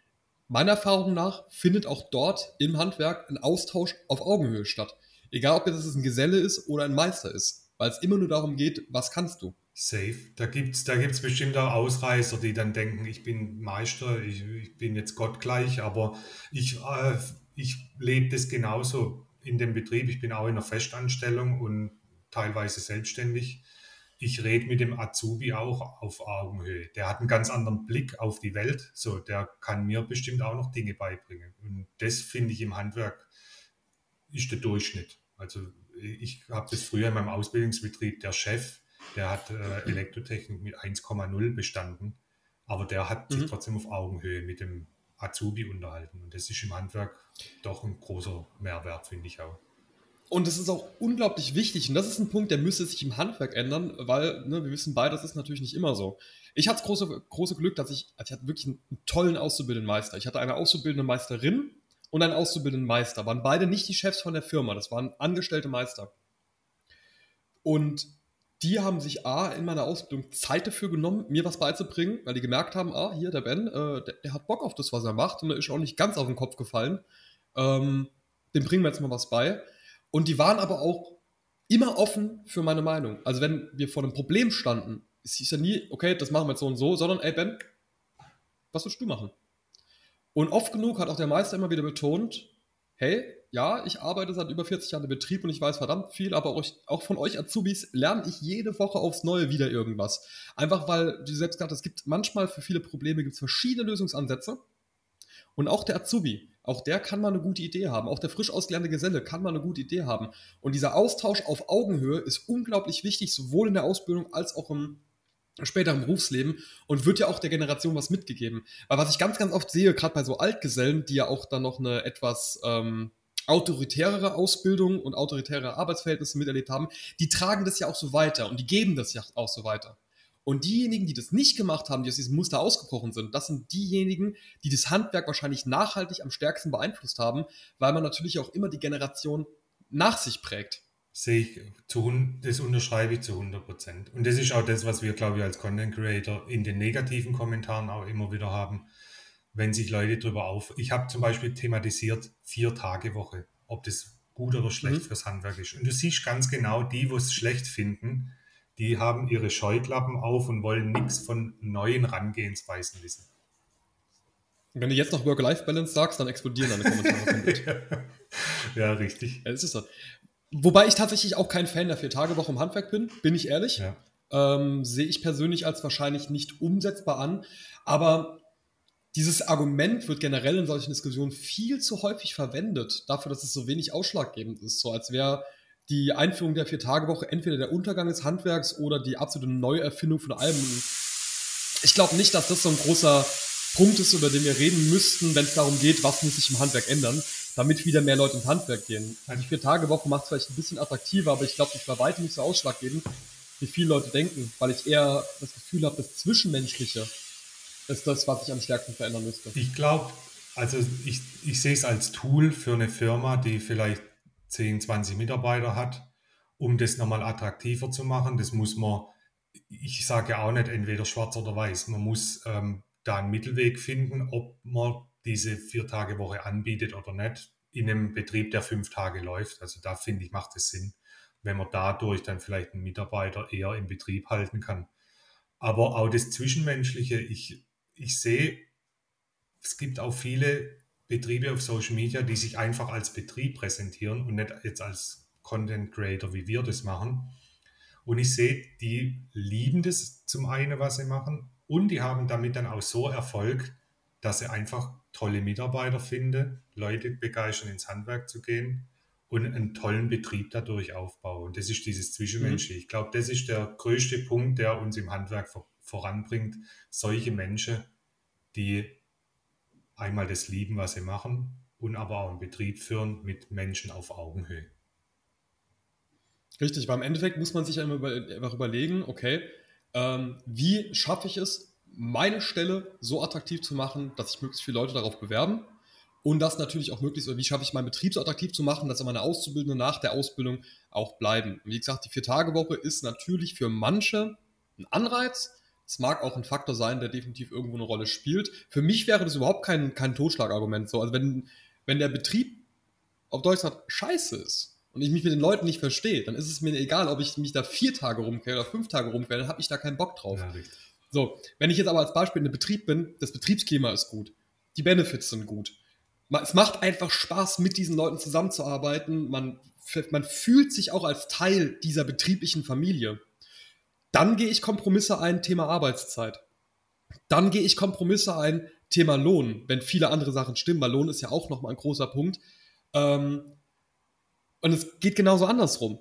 [SPEAKER 2] meiner Erfahrung nach findet auch dort im Handwerk ein Austausch auf Augenhöhe statt. Egal, ob das ein Geselle ist oder ein Meister ist, weil es immer nur darum geht, was kannst du.
[SPEAKER 1] Safe. Da gibt es da gibt's bestimmt auch Ausreißer, die dann denken, ich bin Meister, ich, ich bin jetzt gottgleich, aber ich, äh, ich lebe das genauso in dem Betrieb. Ich bin auch in einer Festanstellung und teilweise selbstständig ich rede mit dem Azubi auch auf Augenhöhe. Der hat einen ganz anderen Blick auf die Welt. So, der kann mir bestimmt auch noch Dinge beibringen. Und das finde ich im Handwerk ist der Durchschnitt. Also ich habe das früher in meinem Ausbildungsbetrieb, der Chef, der hat äh, Elektrotechnik mit 1,0 bestanden, aber der hat mhm. sich trotzdem auf Augenhöhe mit dem Azubi unterhalten. Und das ist im Handwerk doch ein großer Mehrwert, finde ich auch.
[SPEAKER 2] Und das ist auch unglaublich wichtig. Und das ist ein Punkt, der müsste sich im Handwerk ändern, weil ne, wir wissen beide, das ist natürlich nicht immer so. Ich hatte das große, große Glück, dass ich, also ich hatte wirklich einen, einen tollen auszubildenden Meister. Ich hatte eine auszubildende Meisterin und einen auszubildenden Meister. Waren beide nicht die Chefs von der Firma, das waren angestellte Meister. Und die haben sich A, in meiner Ausbildung Zeit dafür genommen, mir was beizubringen, weil die gemerkt haben, ah, hier, der Ben, äh, der, der, hat Bock auf das, was er macht und er ist auch nicht ganz auf den Kopf gefallen. Ähm, dem bringen wir jetzt mal was bei. Und die waren aber auch immer offen für meine Meinung. Also wenn wir vor einem Problem standen, es hieß ja nie, okay, das machen wir jetzt so und so, sondern ey Ben, was willst du machen? Und oft genug hat auch der Meister immer wieder betont, hey, ja, ich arbeite seit über 40 Jahren im Betrieb und ich weiß verdammt viel, aber euch, auch von euch Azubis lerne ich jede Woche aufs Neue wieder irgendwas. Einfach weil, du selbst gesagt hast, es gibt manchmal für viele Probleme gibt verschiedene Lösungsansätze. Und auch der Azubi, auch der kann mal eine gute Idee haben. Auch der frisch ausgelernte Geselle kann mal eine gute Idee haben. Und dieser Austausch auf Augenhöhe ist unglaublich wichtig, sowohl in der Ausbildung als auch im späteren Berufsleben und wird ja auch der Generation was mitgegeben. Weil was ich ganz, ganz oft sehe, gerade bei so Altgesellen, die ja auch dann noch eine etwas ähm, autoritärere Ausbildung und autoritäre Arbeitsverhältnisse miterlebt haben, die tragen das ja auch so weiter und die geben das ja auch so weiter. Und diejenigen, die das nicht gemacht haben, die aus diesem Muster ausgebrochen sind, das sind diejenigen, die das Handwerk wahrscheinlich nachhaltig am stärksten beeinflusst haben, weil man natürlich auch immer die Generation nach sich prägt.
[SPEAKER 1] Sehe ich, zu, das unterschreibe ich zu 100 Prozent. Und das ist auch das, was wir, glaube ich, als Content Creator in den negativen Kommentaren auch immer wieder haben, wenn sich Leute darüber auf. Ich habe zum Beispiel thematisiert vier Tage Woche, ob das gut oder schlecht mhm. fürs Handwerk ist. Und du siehst ganz genau, die, wo es schlecht finden, die haben ihre Scheuklappen auf und wollen nichts von neuen Rangehensweisen wissen.
[SPEAKER 2] wenn du jetzt noch Work-Life-Balance sagst, dann explodieren deine Kommentare
[SPEAKER 1] ja, richtig.
[SPEAKER 2] Ja, das ist so. Wobei ich tatsächlich auch kein Fan der Vier-Tage-Woche im Handwerk bin, bin ich ehrlich. Ja. Ähm, sehe ich persönlich als wahrscheinlich nicht umsetzbar an. Aber dieses Argument wird generell in solchen Diskussionen viel zu häufig verwendet, dafür, dass es so wenig ausschlaggebend ist. So als wäre die Einführung der Vier-Tage-Woche entweder der Untergang des Handwerks oder die absolute Neuerfindung von allem. Ich glaube nicht, dass das so ein großer Punkt ist, über den wir reden müssten, wenn es darum geht, was muss sich im Handwerk ändern, damit wieder mehr Leute ins Handwerk gehen. Die Vier-Tage-Woche macht es vielleicht ein bisschen attraktiver, aber ich glaube, das war weitem nicht so ausschlaggebend, wie viele Leute denken, weil ich eher das Gefühl habe, das Zwischenmenschliche ist das, was sich am stärksten verändern müsste.
[SPEAKER 1] Ich glaube, also ich, ich sehe es als Tool für eine Firma, die vielleicht 10, 20 Mitarbeiter hat, um das nochmal attraktiver zu machen. Das muss man, ich sage ja auch nicht entweder schwarz oder weiß, man muss ähm, da einen Mittelweg finden, ob man diese Vier-Tage-Woche anbietet oder nicht, in einem Betrieb, der fünf Tage läuft. Also da finde ich, macht es Sinn, wenn man dadurch dann vielleicht einen Mitarbeiter eher im Betrieb halten kann. Aber auch das Zwischenmenschliche, ich, ich sehe, es gibt auch viele Betriebe auf Social Media, die sich einfach als Betrieb präsentieren und nicht jetzt als Content Creator, wie wir das machen. Und ich sehe, die lieben das zum einen, was sie machen, und die haben damit dann auch so Erfolg, dass sie einfach tolle Mitarbeiter finden, Leute begeistern, ins Handwerk zu gehen und einen tollen Betrieb dadurch aufbauen. Und das ist dieses Zwischenmenschliche. Mhm. Ich glaube, das ist der größte Punkt, der uns im Handwerk voranbringt. Solche Menschen, die einmal das lieben, was sie machen und aber auch einen Betrieb führen mit Menschen auf Augenhöhe.
[SPEAKER 2] Richtig, weil im Endeffekt muss man sich einfach überlegen, okay, ähm, wie schaffe ich es, meine Stelle so attraktiv zu machen, dass sich möglichst viele Leute darauf bewerben und das natürlich auch möglichst, wie schaffe ich meinen Betrieb so attraktiv zu machen, dass meine Auszubildenden nach der Ausbildung auch bleiben. Und wie gesagt, die Vier-Tage-Woche ist natürlich für manche ein Anreiz. Es mag auch ein Faktor sein, der definitiv irgendwo eine Rolle spielt. Für mich wäre das überhaupt kein, kein Totschlagargument. So, also wenn, wenn der Betrieb auf Deutsch sagt, scheiße ist, und ich mich mit den Leuten nicht verstehe, dann ist es mir egal, ob ich mich da vier Tage rumquere oder fünf Tage rumquere, dann habe ich da keinen Bock drauf. Ja, so, wenn ich jetzt aber als Beispiel in einem Betrieb bin, das Betriebsklima ist gut, die Benefits sind gut. Es macht einfach Spaß, mit diesen Leuten zusammenzuarbeiten. Man, man fühlt sich auch als Teil dieser betrieblichen Familie. Dann gehe ich Kompromisse ein, Thema Arbeitszeit. Dann gehe ich Kompromisse ein, Thema Lohn, wenn viele andere Sachen stimmen, weil Lohn ist ja auch nochmal ein großer Punkt. Ähm, und es geht genauso andersrum.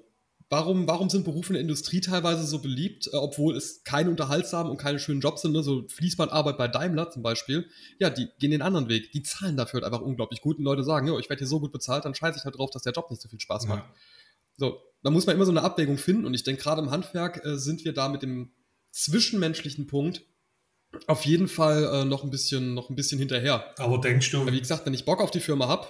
[SPEAKER 2] Warum, warum sind Berufe in der Industrie teilweise so beliebt, äh, obwohl es keine unterhaltsamen und keine schönen Jobs sind, ne? so Fließbandarbeit bei Daimler zum Beispiel, ja, die gehen den anderen Weg. Die zahlen dafür halt einfach unglaublich gut und Leute sagen, ja, ich werde hier so gut bezahlt, dann scheiße ich halt drauf, dass der Job nicht so viel Spaß macht. Ja. So, da muss man immer so eine Abwägung finden und ich denke, gerade im Handwerk äh, sind wir da mit dem zwischenmenschlichen Punkt auf jeden Fall äh, noch, ein bisschen, noch ein bisschen hinterher.
[SPEAKER 1] Aber denkst du.
[SPEAKER 2] Wie gesagt, wenn ich Bock auf die Firma habe,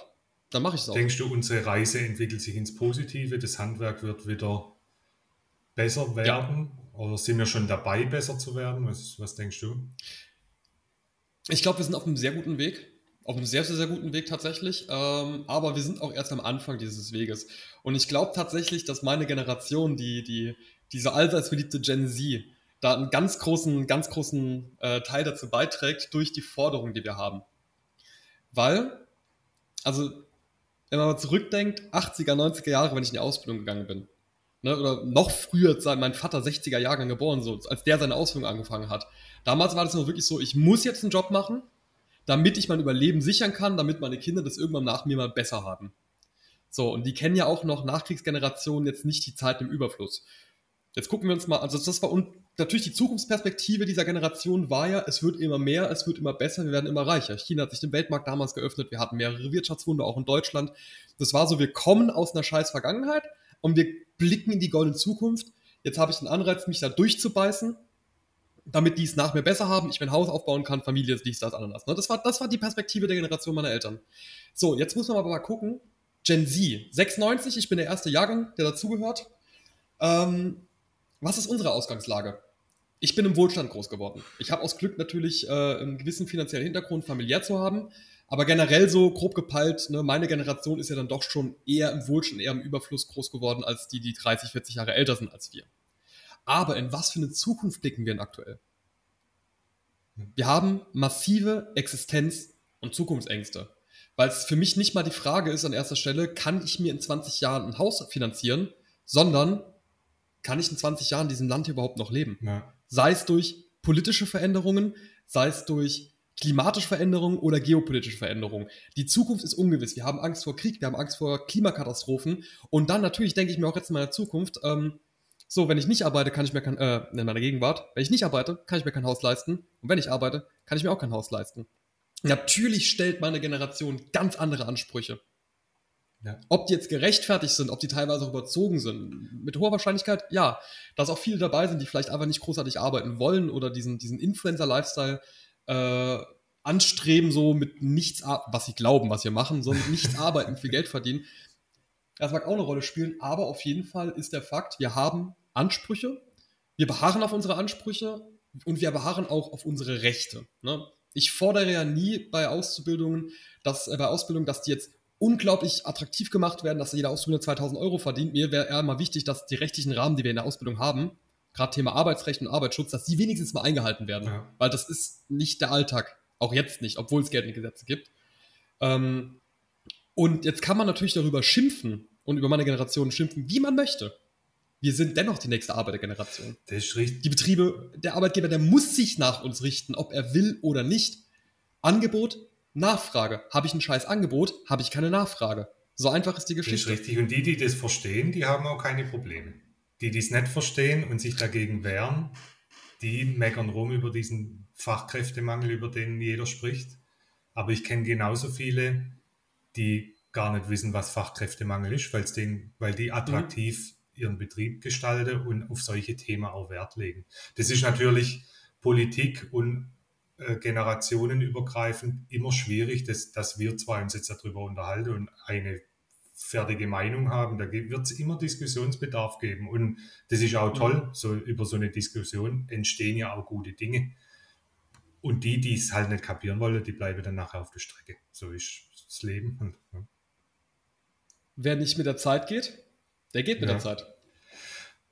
[SPEAKER 2] dann mache ich es auch.
[SPEAKER 1] Denkst du, unsere Reise entwickelt sich ins Positive? Das Handwerk wird wieder besser werden? Ja. Oder sind wir schon dabei, besser zu werden? Was, was denkst du?
[SPEAKER 2] Ich glaube, wir sind auf einem sehr guten Weg. Auf einem sehr, sehr, sehr guten Weg tatsächlich. Ähm, aber wir sind auch erst am Anfang dieses Weges. Und ich glaube tatsächlich, dass meine Generation, die, die, diese allseits beliebte Gen Z, da einen ganz großen, ganz großen äh, Teil dazu beiträgt durch die Forderungen, die wir haben. Weil, also wenn man mal zurückdenkt, 80er, 90er Jahre, wenn ich in die Ausbildung gegangen bin, ne, oder noch früher, mein Vater 60er Jahrgang geboren, so, als der seine Ausbildung angefangen hat. Damals war das noch wirklich so, ich muss jetzt einen Job machen, damit ich mein Überleben sichern kann, damit meine Kinder das irgendwann nach mir mal besser haben. So, und die kennen ja auch noch Nachkriegsgenerationen jetzt nicht die Zeit im Überfluss. Jetzt gucken wir uns mal, also das war und natürlich die Zukunftsperspektive dieser Generation war ja, es wird immer mehr, es wird immer besser, wir werden immer reicher. China hat sich den Weltmarkt damals geöffnet, wir hatten mehrere Wirtschaftswunder, auch in Deutschland. Das war so, wir kommen aus einer scheiß Vergangenheit und wir blicken in die goldene Zukunft. Jetzt habe ich den Anreiz, mich da durchzubeißen, damit die es nach mir besser haben, ich mein Haus aufbauen kann, Familie, dies, das, anderes. Ne? Das war, das war die Perspektive der Generation meiner Eltern. So, jetzt muss man aber mal gucken, Gen Z, 96, ich bin der erste Jahrgang, der dazugehört. Ähm, was ist unsere Ausgangslage? Ich bin im Wohlstand groß geworden. Ich habe aus Glück natürlich äh, einen gewissen finanziellen Hintergrund, familiär zu haben. Aber generell so grob gepeilt, ne, meine Generation ist ja dann doch schon eher im Wohlstand, eher im Überfluss groß geworden, als die, die 30, 40 Jahre älter sind als wir. Aber in was für eine Zukunft blicken wir denn aktuell? Wir haben massive Existenz- und Zukunftsängste. Weil es für mich nicht mal die Frage ist an erster Stelle, kann ich mir in 20 Jahren ein Haus finanzieren, sondern kann ich in 20 Jahren in diesem Land überhaupt noch leben? Ja. Sei es durch politische Veränderungen, sei es durch klimatische Veränderungen oder geopolitische Veränderungen. Die Zukunft ist ungewiss. Wir haben Angst vor Krieg, wir haben Angst vor Klimakatastrophen. Und dann natürlich denke ich mir auch jetzt in meiner Zukunft, ähm, so, wenn ich nicht arbeite, kann ich mir kein, äh, in meiner Gegenwart, wenn ich nicht arbeite, kann ich mir kein Haus leisten. Und wenn ich arbeite, kann ich mir auch kein Haus leisten. Natürlich stellt meine Generation ganz andere Ansprüche. Ja. Ob die jetzt gerechtfertigt sind, ob die teilweise auch überzogen sind, mit hoher Wahrscheinlichkeit, ja. Dass auch viele dabei sind, die vielleicht einfach nicht großartig arbeiten wollen oder diesen, diesen Influencer-Lifestyle äh, anstreben, so mit nichts, was sie glauben, was sie machen, so mit nichts arbeiten, viel Geld verdienen. Das mag auch eine Rolle spielen, aber auf jeden Fall ist der Fakt, wir haben Ansprüche, wir beharren auf unsere Ansprüche und wir beharren auch auf unsere Rechte. Ne? Ich fordere ja nie bei Auszubildungen, dass, äh, bei Ausbildung, dass die jetzt unglaublich attraktiv gemacht werden, dass jeder Auszubildende 2000 Euro verdient. Mir wäre eher mal wichtig, dass die rechtlichen Rahmen, die wir in der Ausbildung haben, gerade Thema Arbeitsrecht und Arbeitsschutz, dass die wenigstens mal eingehalten werden. Ja. Weil das ist nicht der Alltag. Auch jetzt nicht, obwohl es geltende Gesetze gibt. Ähm, und jetzt kann man natürlich darüber schimpfen, und über meine Generation schimpfen, wie man möchte. Wir sind dennoch die nächste Arbeitergeneration.
[SPEAKER 1] Das ist richtig.
[SPEAKER 2] Die Betriebe, der Arbeitgeber, der muss sich nach uns richten, ob er will oder nicht. Angebot, Nachfrage. Habe ich ein scheiß Angebot, habe ich keine Nachfrage. So einfach ist die Geschichte.
[SPEAKER 1] Das ist richtig. Und die, die das verstehen, die haben auch keine Probleme. Die, die es nicht verstehen und sich dagegen wehren, die meckern rum über diesen Fachkräftemangel, über den jeder spricht. Aber ich kenne genauso viele, die gar nicht wissen, was Fachkräftemangel ist, weil's den, weil die attraktiv mhm. ihren Betrieb gestalten und auf solche Themen auch Wert legen. Das ist natürlich Politik und äh, generationenübergreifend immer schwierig, dass, dass wir zwei uns jetzt darüber unterhalten und eine fertige Meinung haben. Da wird es immer Diskussionsbedarf geben. Und das ist auch toll. Mhm. So, über so eine Diskussion entstehen ja auch gute Dinge. Und die, die es halt nicht kapieren wollen, die bleiben dann nachher auf der Strecke. So ist das Leben. Und, ja.
[SPEAKER 2] Wer nicht mit der Zeit geht, der geht mit ja. der Zeit.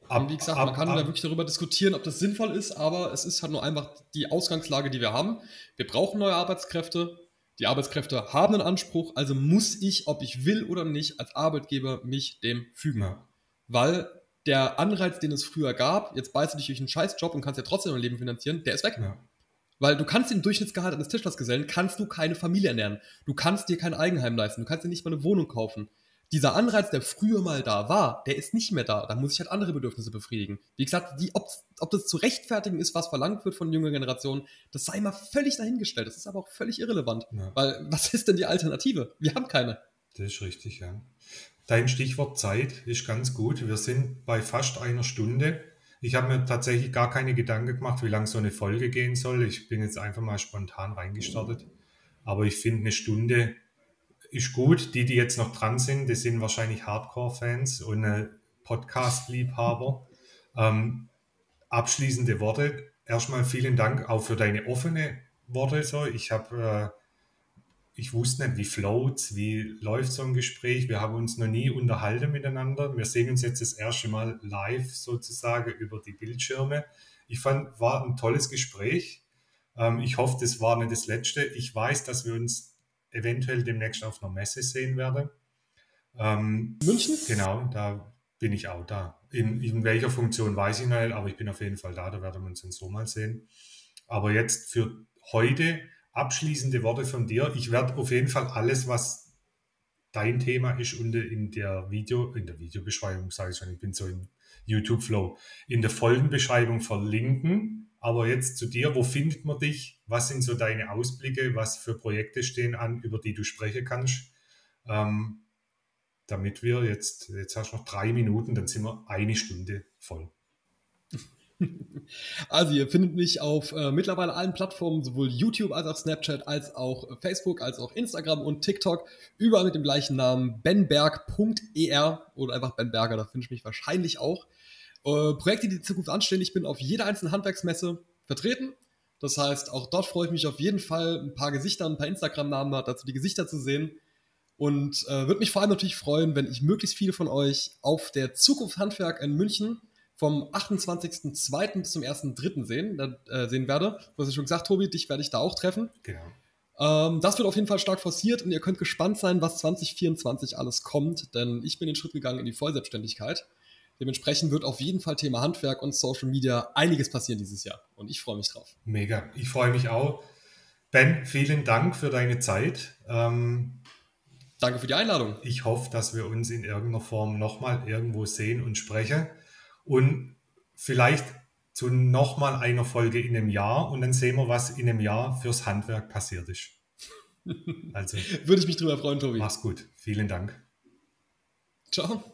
[SPEAKER 2] Ab, wie gesagt, ab, man kann ab, da wirklich darüber diskutieren, ob das sinnvoll ist, aber es ist halt nur einfach die Ausgangslage, die wir haben. Wir brauchen neue Arbeitskräfte. Die Arbeitskräfte haben einen Anspruch, also muss ich, ob ich will oder nicht, als Arbeitgeber mich dem fügen. Ja. Weil der Anreiz, den es früher gab, jetzt beißt du dich durch einen Scheißjob und kannst ja trotzdem dein Leben finanzieren, der ist weg. Ja. Weil du kannst den Durchschnittsgehalt eines Tischlersgesellen, kannst du keine Familie ernähren. Du kannst dir kein Eigenheim leisten. Du kannst dir nicht mal eine Wohnung kaufen dieser Anreiz, der früher mal da war, der ist nicht mehr da. Da muss ich halt andere Bedürfnisse befriedigen. Wie gesagt, wie, ob, ob das zu rechtfertigen ist, was verlangt wird von jünger Generationen, das sei mal völlig dahingestellt. Das ist aber auch völlig irrelevant. Ja. Weil, was ist denn die Alternative? Wir haben keine.
[SPEAKER 1] Das ist richtig, ja. Dein Stichwort Zeit ist ganz gut. Wir sind bei fast einer Stunde. Ich habe mir tatsächlich gar keine Gedanken gemacht, wie lange so eine Folge gehen soll. Ich bin jetzt einfach mal spontan reingestartet. Aber ich finde, eine Stunde ist gut. Die, die jetzt noch dran sind, die sind wahrscheinlich Hardcore-Fans und äh, Podcast-Liebhaber. Ähm, abschließende Worte. Erstmal vielen Dank auch für deine offene Worte. So, ich habe, äh, ich wusste nicht, wie float, wie läuft so ein Gespräch. Wir haben uns noch nie unterhalten miteinander. Wir sehen uns jetzt das erste Mal live sozusagen über die Bildschirme. Ich fand, war ein tolles Gespräch. Ähm, ich hoffe, das war nicht das letzte. Ich weiß, dass wir uns eventuell demnächst auf einer Messe sehen werde. Ähm,
[SPEAKER 2] München?
[SPEAKER 1] Genau, da bin ich auch da. In, in, welcher Funktion weiß ich noch nicht, aber ich bin auf jeden Fall da, da werden wir uns dann so mal sehen. Aber jetzt für heute abschließende Worte von dir. Ich werde auf jeden Fall alles, was dein Thema ist, unter in der Video, in der Videobeschreibung, sage ich schon, ich bin so im YouTube-Flow, in der Folgenbeschreibung verlinken. Aber jetzt zu dir, wo findet man dich? Was sind so deine Ausblicke? Was für Projekte stehen an, über die du sprechen kannst? Ähm, damit wir jetzt, jetzt hast du noch drei Minuten, dann sind wir eine Stunde voll.
[SPEAKER 2] Also ihr findet mich auf äh, mittlerweile allen Plattformen, sowohl YouTube als auch Snapchat, als auch Facebook, als auch Instagram und TikTok, überall mit dem gleichen Namen benberg.er oder einfach benberger, da finde ich mich wahrscheinlich auch. Äh, Projekte, die in Zukunft anstehen. Ich bin auf jeder einzelnen Handwerksmesse vertreten. Das heißt, auch dort freue ich mich auf jeden Fall, ein paar Gesichter, ein paar Instagram-Namen dazu die Gesichter zu sehen. Und äh, würde mich vor allem natürlich freuen, wenn ich möglichst viele von euch auf der Zukunft Handwerk in München vom 28.02. bis zum 1.03. sehen, äh, sehen werde. Du hast ja schon gesagt, Tobi, dich werde ich da auch treffen.
[SPEAKER 1] Genau.
[SPEAKER 2] Ähm, das wird auf jeden Fall stark forciert und ihr könnt gespannt sein, was 2024 alles kommt, denn ich bin den Schritt gegangen in die Vollselbstständigkeit. Dementsprechend wird auf jeden Fall Thema Handwerk und Social Media einiges passieren dieses Jahr. Und ich freue mich drauf.
[SPEAKER 1] Mega. Ich freue mich auch. Ben, vielen Dank für deine Zeit. Ähm,
[SPEAKER 2] Danke für die Einladung.
[SPEAKER 1] Ich hoffe, dass wir uns in irgendeiner Form nochmal irgendwo sehen und sprechen. Und vielleicht zu nochmal einer Folge in einem Jahr und dann sehen wir, was in einem Jahr fürs Handwerk passiert ist.
[SPEAKER 2] Also, Würde ich mich drüber freuen, Tobi.
[SPEAKER 1] Mach's gut. Vielen Dank.
[SPEAKER 2] Ciao.